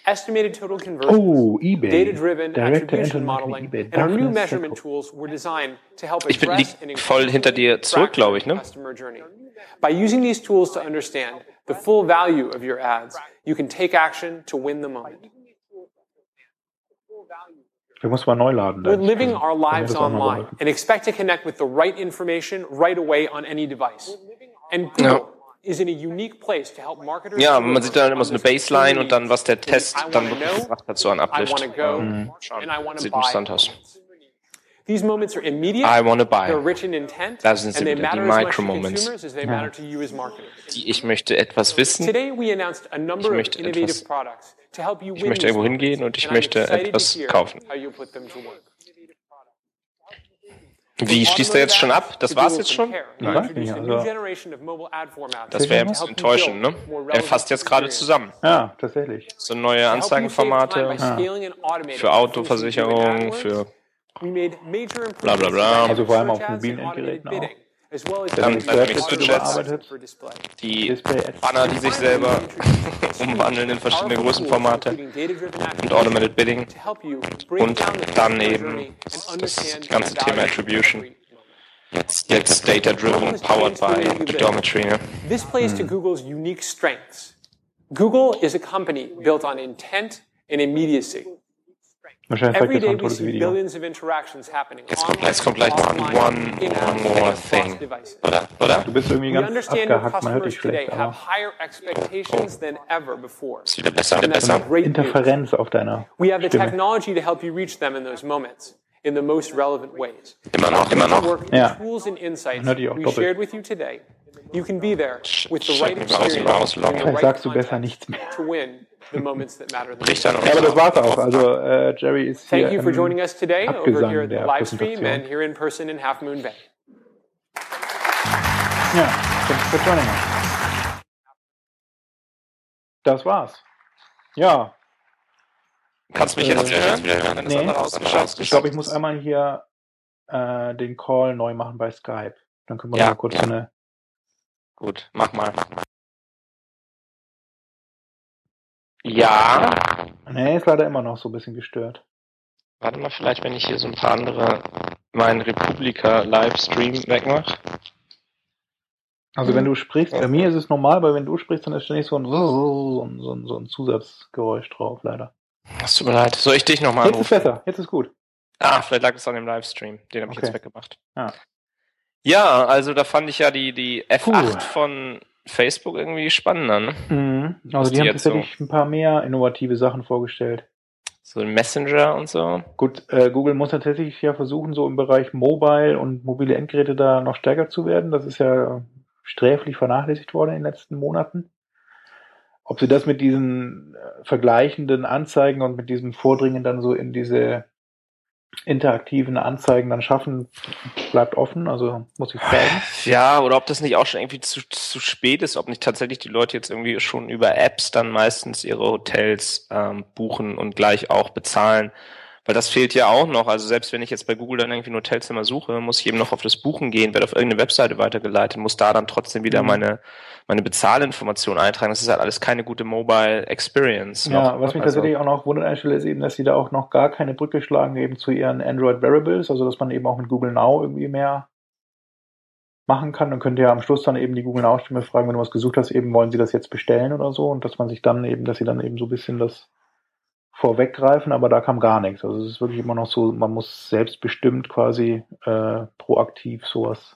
S4: Estimated total conversions,
S3: oh, eBay.
S4: data-driven attribution modeling, and our new measurement tools were designed to help
S5: ich bin voll hinter dir zurück, glaube ich, ne?
S4: By using these tools to understand the full value of your ads, you can take action to win the moment.
S3: Wir muss mal neu laden.
S4: We're living our lives online and expect to connect with the right information right away on any device. And Google no.
S5: Ja, man sieht dann immer so eine Baseline und dann, was der Test dann wirklich gebracht hat, so an Uplift. Mhm. Sieht interessant aus.
S4: These moments are immediate,
S5: I want to buy.
S4: they're rich in intent,
S5: das sind die Micro-Moments. Die ich möchte etwas wissen, ich möchte etwas, ich möchte irgendwo hingehen und ich möchte etwas kaufen. Wie schließt er jetzt schon ab? Das war's jetzt schon?
S3: Nein. Ja, also
S5: das wäre ein bisschen enttäuschend, ne? Er fasst jetzt gerade zusammen.
S3: Ja, tatsächlich.
S5: So neue Anzeigenformate ja. für Autoversicherung, für bla bla bla.
S3: Also vor allem auf mobilen Endgeräten auch.
S5: Dann Dynamics Widgets, die Banner, die sich selber umwandeln in verschiedene Größenformate und Automated Bidding und dann eben das ganze Thema Attribution. Jetzt data-driven, powered by Geometry. Ne?
S4: This plays to Google's unique strengths. Google is a company built on intent and immediacy.
S3: Wahrscheinlich zeigt das ein tolles Video.
S5: Jetzt kommt, jetzt kommt gleich one, one, one more thing. Oder? Oder?
S3: Du bist irgendwie ganz abgehackt, man hört dich schlecht. Aber
S5: oh. Ist wieder besser, wieder besser.
S3: Interferenz auf deiner
S4: We have the technology to help you reach them in those moments. In the most relevant ways.
S5: Immer noch, immer noch.
S3: Ja.
S4: Tools and insights
S3: man hört dich auch
S4: we shared with you can be there with the right
S5: experience.
S3: Sagst du besser nichts mehr.
S4: To win the moments that matter
S5: the most. Ja,
S3: aber das war's auch. Also äh, Jerry ist
S4: Thank
S3: hier
S4: you for joining us today over here at
S3: the
S4: live stream and here in person in Half Moon Bay.
S3: Ja, thanks for joining us. Das war's. Ja.
S5: Kannst mich jetzt, äh, wieder hören, wenn
S3: nee, das Ich glaube, ich muss einmal hier äh, den Call neu machen bei Skype. Dann können wir
S5: ja,
S3: mal kurz
S5: ja.
S3: eine.
S5: Gut, mach mal. Ja.
S3: Nee, ist leider immer noch so ein bisschen gestört.
S5: Warte mal, vielleicht, wenn ich hier so ein paar andere meinen Republika Livestream wegmache.
S3: Also wenn du sprichst, bei mir ist es normal, weil wenn du sprichst, dann ist ständig so ein, so ein, so ein, so ein Zusatzgeräusch drauf, leider.
S5: Es tut mir leid. Soll ich dich nochmal
S3: anrufen? Jetzt ist besser, jetzt ist gut.
S5: Ah, vielleicht lag es an dem Livestream. Den habe ich okay. jetzt weggemacht. Ja. Ja, also da fand ich ja die, die F8 Puh. von Facebook irgendwie spannender. Ne?
S3: Mhm. Also die, die haben tatsächlich so ein paar mehr innovative Sachen vorgestellt.
S5: So ein Messenger und so.
S3: Gut, äh, Google muss tatsächlich ja versuchen, so im Bereich Mobile und mobile Endgeräte da noch stärker zu werden. Das ist ja sträflich vernachlässigt worden in den letzten Monaten. Ob sie das mit diesen äh, vergleichenden Anzeigen und mit diesem Vordringen dann so in diese interaktiven Anzeigen dann schaffen, bleibt offen, also muss ich fragen.
S5: Ja, oder ob das nicht auch schon irgendwie zu, zu spät ist, ob nicht tatsächlich die Leute jetzt irgendwie schon über Apps dann meistens ihre Hotels ähm, buchen und gleich auch bezahlen. Weil das fehlt ja auch noch. Also selbst wenn ich jetzt bei Google dann irgendwie ein Hotelzimmer suche, muss ich eben noch auf das Buchen gehen, werde auf irgendeine Webseite weitergeleitet, muss da dann trotzdem wieder mhm. meine, meine Bezahlinformation eintragen. Das ist halt alles keine gute Mobile Experience.
S3: Ja, noch. was mich also, tatsächlich auch noch wundert an der Stelle ist eben, dass sie da auch noch gar keine Brücke schlagen eben zu ihren Android Variables, also dass man eben auch mit Google Now irgendwie mehr machen kann. Dann könnt ihr am Schluss dann eben die Google Now Stimme fragen, wenn du was gesucht hast, eben wollen sie das jetzt bestellen oder so und dass man sich dann eben, dass sie dann eben so ein bisschen das vorweggreifen, aber da kam gar nichts. Also es ist wirklich immer noch so, man muss selbstbestimmt quasi äh, proaktiv sowas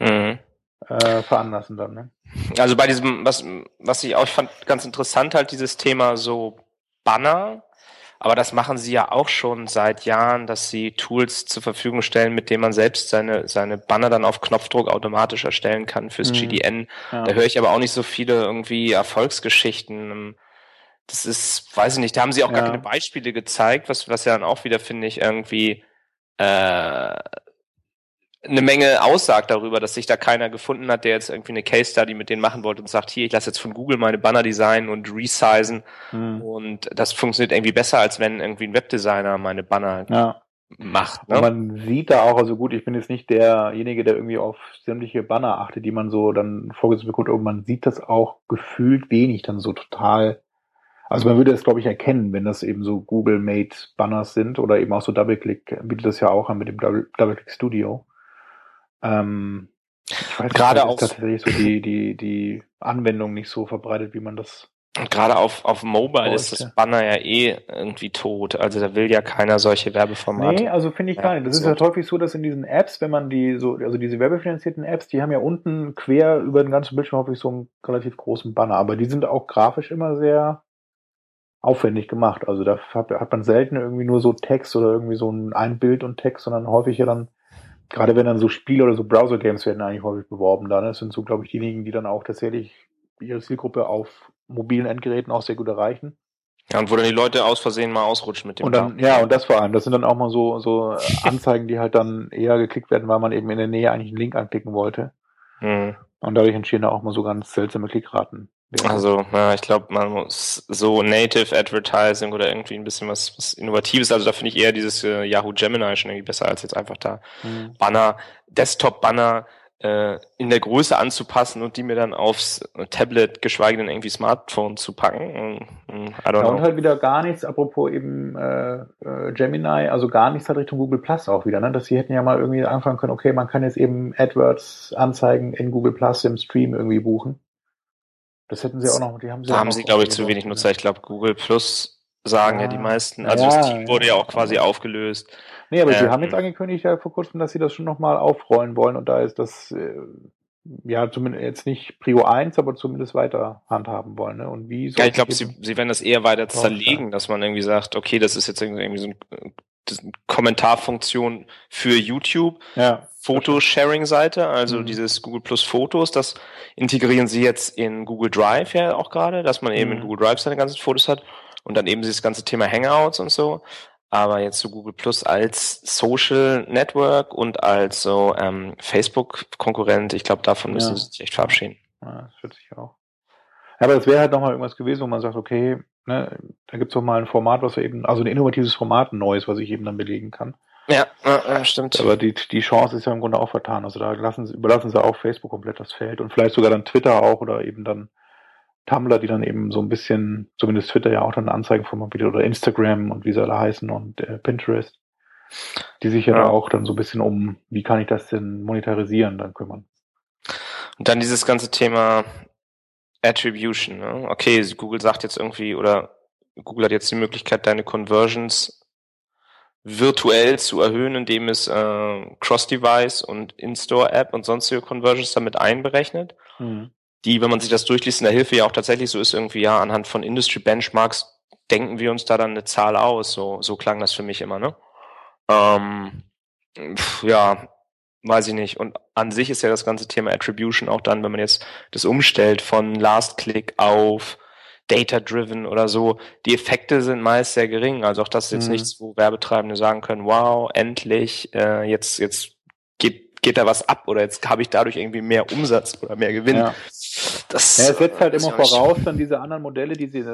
S3: mhm. äh, veranlassen dann. Ne?
S5: Also bei diesem, was, was ich auch fand ganz interessant halt dieses Thema so Banner, aber das machen sie ja auch schon seit Jahren, dass sie Tools zur Verfügung stellen, mit denen man selbst seine, seine Banner dann auf Knopfdruck automatisch erstellen kann fürs mhm. GDN. Ja. Da höre ich aber auch nicht so viele irgendwie Erfolgsgeschichten das ist, weiß ich nicht, da haben sie auch ja. gar keine Beispiele gezeigt, was, was ja dann auch wieder, finde ich, irgendwie äh, eine Menge aussagt darüber, dass sich da keiner gefunden hat, der jetzt irgendwie eine Case Study mit denen machen wollte und sagt, hier, ich lasse jetzt von Google meine Banner designen und resizen hm. und das funktioniert irgendwie besser, als wenn irgendwie ein Webdesigner meine Banner ja. macht.
S3: Ne? man sieht da auch, also gut, ich bin jetzt nicht derjenige, der irgendwie auf sämtliche Banner achtet, die man so dann vorgesetzt bekommt, aber man sieht das auch gefühlt wenig dann so total also man würde es, glaube ich, erkennen, wenn das eben so Google-made Banners sind oder eben auch so DoubleClick bietet das ja auch an mit dem DoubleClick Studio. Ähm, ich weiß gerade auch tatsächlich so die, die, die Anwendung nicht so verbreitet, wie man das
S5: Gerade auf, auf Mobile ist das Banner ja eh irgendwie tot. Also da will ja keiner solche Werbeformate.
S3: Nee, also finde ich gar nicht. Das so. ist ja häufig so, dass in diesen Apps, wenn man die so, also diese werbefinanzierten Apps, die haben ja unten quer über den ganzen Bildschirm häufig so einen relativ großen Banner. Aber die sind auch grafisch immer sehr aufwendig gemacht. Also da hat man selten irgendwie nur so Text oder irgendwie so ein, ein Bild und Text, sondern häufig ja dann, gerade wenn dann so Spiele oder so Browser-Games werden eigentlich häufig beworben dann. Das sind so, glaube ich, diejenigen, die dann auch tatsächlich ihre Zielgruppe auf mobilen Endgeräten auch sehr gut erreichen.
S5: Ja, und wo dann die Leute aus Versehen mal ausrutschen mit dem
S3: Und dann, ja, und das vor allem. Das sind dann auch mal so, so [laughs] Anzeigen, die halt dann eher geklickt werden, weil man eben in der Nähe eigentlich einen Link anklicken wollte. Mhm. Und dadurch entstehen da auch mal so ganz seltsame Klickraten.
S5: Also, ja, ich glaube, man muss so Native Advertising oder irgendwie ein bisschen was, was Innovatives, also da finde ich eher dieses äh, Yahoo Gemini schon irgendwie besser als jetzt einfach da mhm. Banner, Desktop-Banner äh, in der Größe anzupassen und die mir dann aufs Tablet, geschweige denn irgendwie Smartphone zu packen.
S3: I don't ja, know. Und halt wieder gar nichts, apropos eben äh, äh, Gemini, also gar nichts halt Richtung Google Plus auch wieder, ne? Dass sie hätten ja mal irgendwie anfangen können, okay, man kann jetzt eben AdWords-Anzeigen in Google Plus im Stream irgendwie buchen. Das hätten sie auch noch, die haben sie
S5: Da haben sie, glaube ich, zu wenig Nutzer. Ich glaube, Google Plus sagen ja, ja die meisten. Also ja, das Team wurde ja, auch quasi aufgelöst.
S3: Nee, aber ähm, sie haben jetzt angekündigt ja vor kurzem, dass sie das schon nochmal aufrollen wollen und da ist das, äh, ja, zumindest jetzt nicht Prio 1, aber zumindest weiter handhaben wollen. Ne? Und wie
S5: ja, ich glaube, sie, sie werden das eher weiter zerlegen, dass man irgendwie sagt, okay, das ist jetzt irgendwie so ein Kommentarfunktion für YouTube, ja, Fotosharing-Seite, also mhm. dieses Google Plus Fotos, das integrieren sie jetzt in Google Drive ja auch gerade, dass man eben mhm. in Google Drive seine ganzen Fotos hat und dann eben dieses ganze Thema Hangouts und so. Aber jetzt so Google Plus als Social Network und als so ähm, Facebook-Konkurrent, ich glaube, davon müssen ja. sie sich echt verabschieden.
S3: Ja, das wird sich auch. Aber es wäre halt nochmal irgendwas gewesen, wo man sagt, okay, ne, da gibt's doch mal ein Format, was wir eben, also ein innovatives Format, ein neues, was ich eben dann belegen kann.
S5: Ja, ja, stimmt.
S3: Aber die, die Chance ist ja im Grunde auch vertan. Also da lassen sie, überlassen sie auch Facebook komplett das Feld und vielleicht sogar dann Twitter auch oder eben dann Tumblr, die dann eben so ein bisschen, zumindest Twitter ja auch dann Anzeigenformat bietet oder Instagram und wie sie alle heißen und äh, Pinterest, die sich ja, ja auch dann so ein bisschen um, wie kann ich das denn monetarisieren, dann kümmern.
S5: Und dann dieses ganze Thema Attribution. Ne? Okay, Google sagt jetzt irgendwie, oder Google hat jetzt die Möglichkeit, deine Conversions virtuell zu erhöhen, indem es äh, Cross-Device und In-Store-App und sonstige Conversions damit einberechnet. Mhm. Die, wenn man sich das durchliest, in der Hilfe ja auch tatsächlich so ist, irgendwie ja anhand von Industry-Benchmarks denken wir uns da dann eine Zahl aus. So, so klang das für mich immer, ne? Ähm, pf, ja, weiß ich nicht. Und an sich ist ja das ganze Thema Attribution auch dann, wenn man jetzt das umstellt von Last Click auf data-driven oder so, die Effekte sind meist sehr gering. Also auch das ist jetzt mhm. nichts, wo Werbetreibende sagen können, wow, endlich, äh, jetzt, jetzt geht, geht da was ab oder jetzt habe ich dadurch irgendwie mehr Umsatz oder mehr Gewinn. Ja.
S3: Das, ja, es setzt halt immer voraus dann diese anderen Modelle, die sie,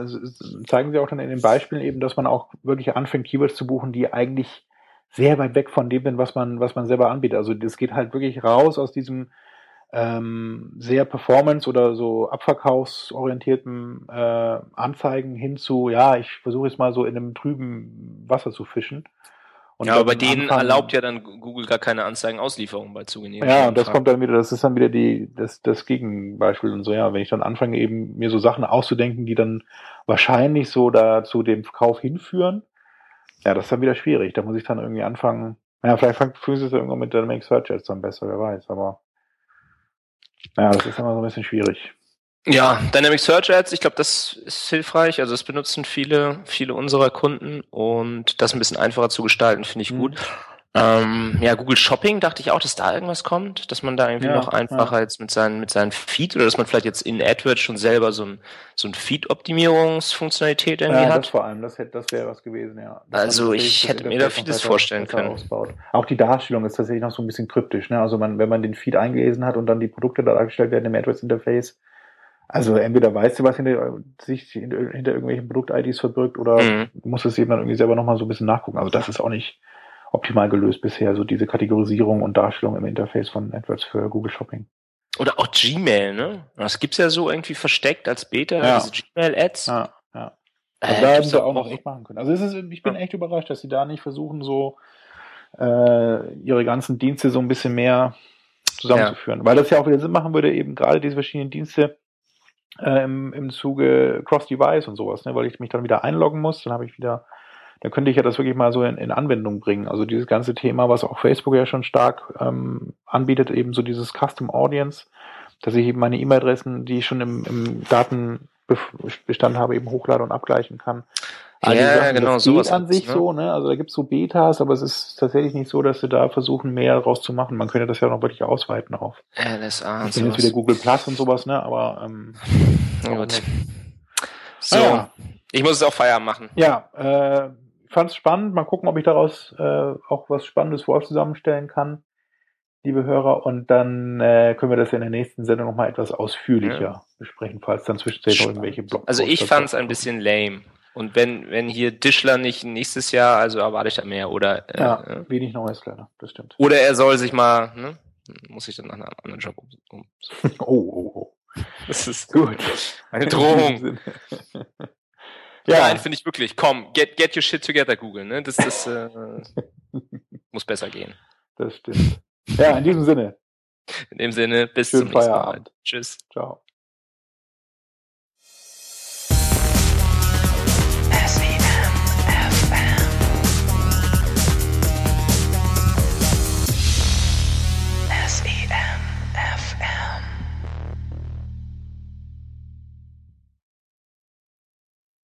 S3: zeigen sie auch dann in den Beispielen eben, dass man auch wirklich anfängt, Keywords zu buchen, die eigentlich sehr weit weg von dem sind, was man, was man selber anbietet. Also das geht halt wirklich raus aus diesem ähm, sehr performance- oder so abverkaufsorientierten äh, Anzeigen hin zu, ja, ich versuche jetzt mal so in einem trüben Wasser zu fischen.
S5: Und ja, aber bei denen anfangen, erlaubt ja dann Google gar keine Anzeigenauslieferung bei zugehenden.
S3: Ja, und das kommt dann wieder, das ist dann wieder die, das, das Gegenbeispiel und so, ja, wenn ich dann anfange eben mir so Sachen auszudenken, die dann wahrscheinlich so da zu dem Kauf hinführen, ja, das ist dann wieder schwierig. Da muss ich dann irgendwie anfangen, ja, vielleicht fühlen sie es irgendwann mit Dynamic Search jetzt dann besser, wer weiß, aber ja, das ist immer so ein bisschen schwierig.
S5: Ja, Dynamic Search Ads, ich glaube, das ist hilfreich. Also das benutzen viele, viele unserer Kunden und das ein bisschen einfacher zu gestalten, finde ich mhm. gut. Ähm, ja, Google Shopping dachte ich auch, dass da irgendwas kommt, dass man da irgendwie ja, noch einfacher ja. jetzt mit seinen, mit seinen Feed oder dass man vielleicht jetzt in AdWords schon selber so ein, so ein Feed-Optimierungsfunktionalität irgendwie ja, hat.
S3: Das vor allem, das hätte, das wäre was gewesen, ja.
S5: Dass also ich hätte mir da vieles vorstellen können.
S3: Ausbaut. Auch die Darstellung ist tatsächlich noch so ein bisschen kryptisch, ne? Also man, wenn man den Feed eingelesen hat und dann die Produkte da dargestellt werden im AdWords-Interface, also entweder weißt du, was hinter, sich hinter, hinter irgendwelchen Produkt-IDs verbirgt oder mhm. musst es eben dann irgendwie selber nochmal so ein bisschen nachgucken. Also das ist auch nicht, optimal gelöst bisher, so diese Kategorisierung und Darstellung im Interface von AdWords für Google Shopping.
S5: Oder auch Gmail, ne? Das gibt's ja so irgendwie versteckt als Beta, ja. diese Gmail-Ads.
S3: Ja, ja. Also äh, da hätten sie auch noch echt machen können. Also ist, ich bin echt überrascht, dass sie da nicht versuchen, so äh, ihre ganzen Dienste so ein bisschen mehr zusammenzuführen. Ja. Weil das ja auch wieder Sinn machen würde, eben gerade diese verschiedenen Dienste äh, im, im Zuge Cross-Device und sowas, ne? weil ich mich dann wieder einloggen muss, dann habe ich wieder da könnte ich ja das wirklich mal so in, in Anwendung bringen. Also dieses ganze Thema, was auch Facebook ja schon stark ähm, anbietet, eben so dieses Custom Audience, dass ich eben meine E-Mail-Adressen, die ich schon im, im Datenbestand habe, eben hochladen und abgleichen kann.
S5: Also ja, Sachen, genau,
S3: das geht an sich ne? so, ne? Also da gibt's so Betas, aber es ist tatsächlich nicht so, dass sie da versuchen, mehr daraus zu machen. Man könnte das ja noch wirklich ausweiten auf.
S5: LSA
S3: und sowas. jetzt wieder Google Plus und sowas, ne? Aber ähm,
S5: gut. So, ah, ja. ich muss es auch Feierabend machen.
S3: Ja, äh, fand es spannend. Mal gucken, ob ich daraus äh, auch was Spannendes für euch zusammenstellen kann, liebe Hörer. Und dann äh, können wir das in der nächsten Sendung nochmal etwas ausführlicher ja. besprechen, falls dann zwischendurch noch irgendwelche Blogs.
S5: Also ich fand es ein bisschen lame. Und wenn, wenn hier Dischler nicht nächstes Jahr, also erwarte ich da mehr, oder?
S3: Äh, ja, äh, wenig Neues leider, das stimmt.
S5: Oder er soll sich mal, ne? Muss ich dann nach einem anderen Job um. um. [laughs]
S3: oh, oh, oh.
S5: Das ist gut. Eine Drohung. [laughs] Ja, Nein, finde ich wirklich. Komm, get, get your shit together, Google. Ne? Das, das äh, [laughs] muss besser gehen.
S3: Das stimmt. Ja, in diesem Sinne.
S5: In dem Sinne, bis
S3: Schönen
S5: zum nächsten. Mal. Tschüss.
S3: Ciao.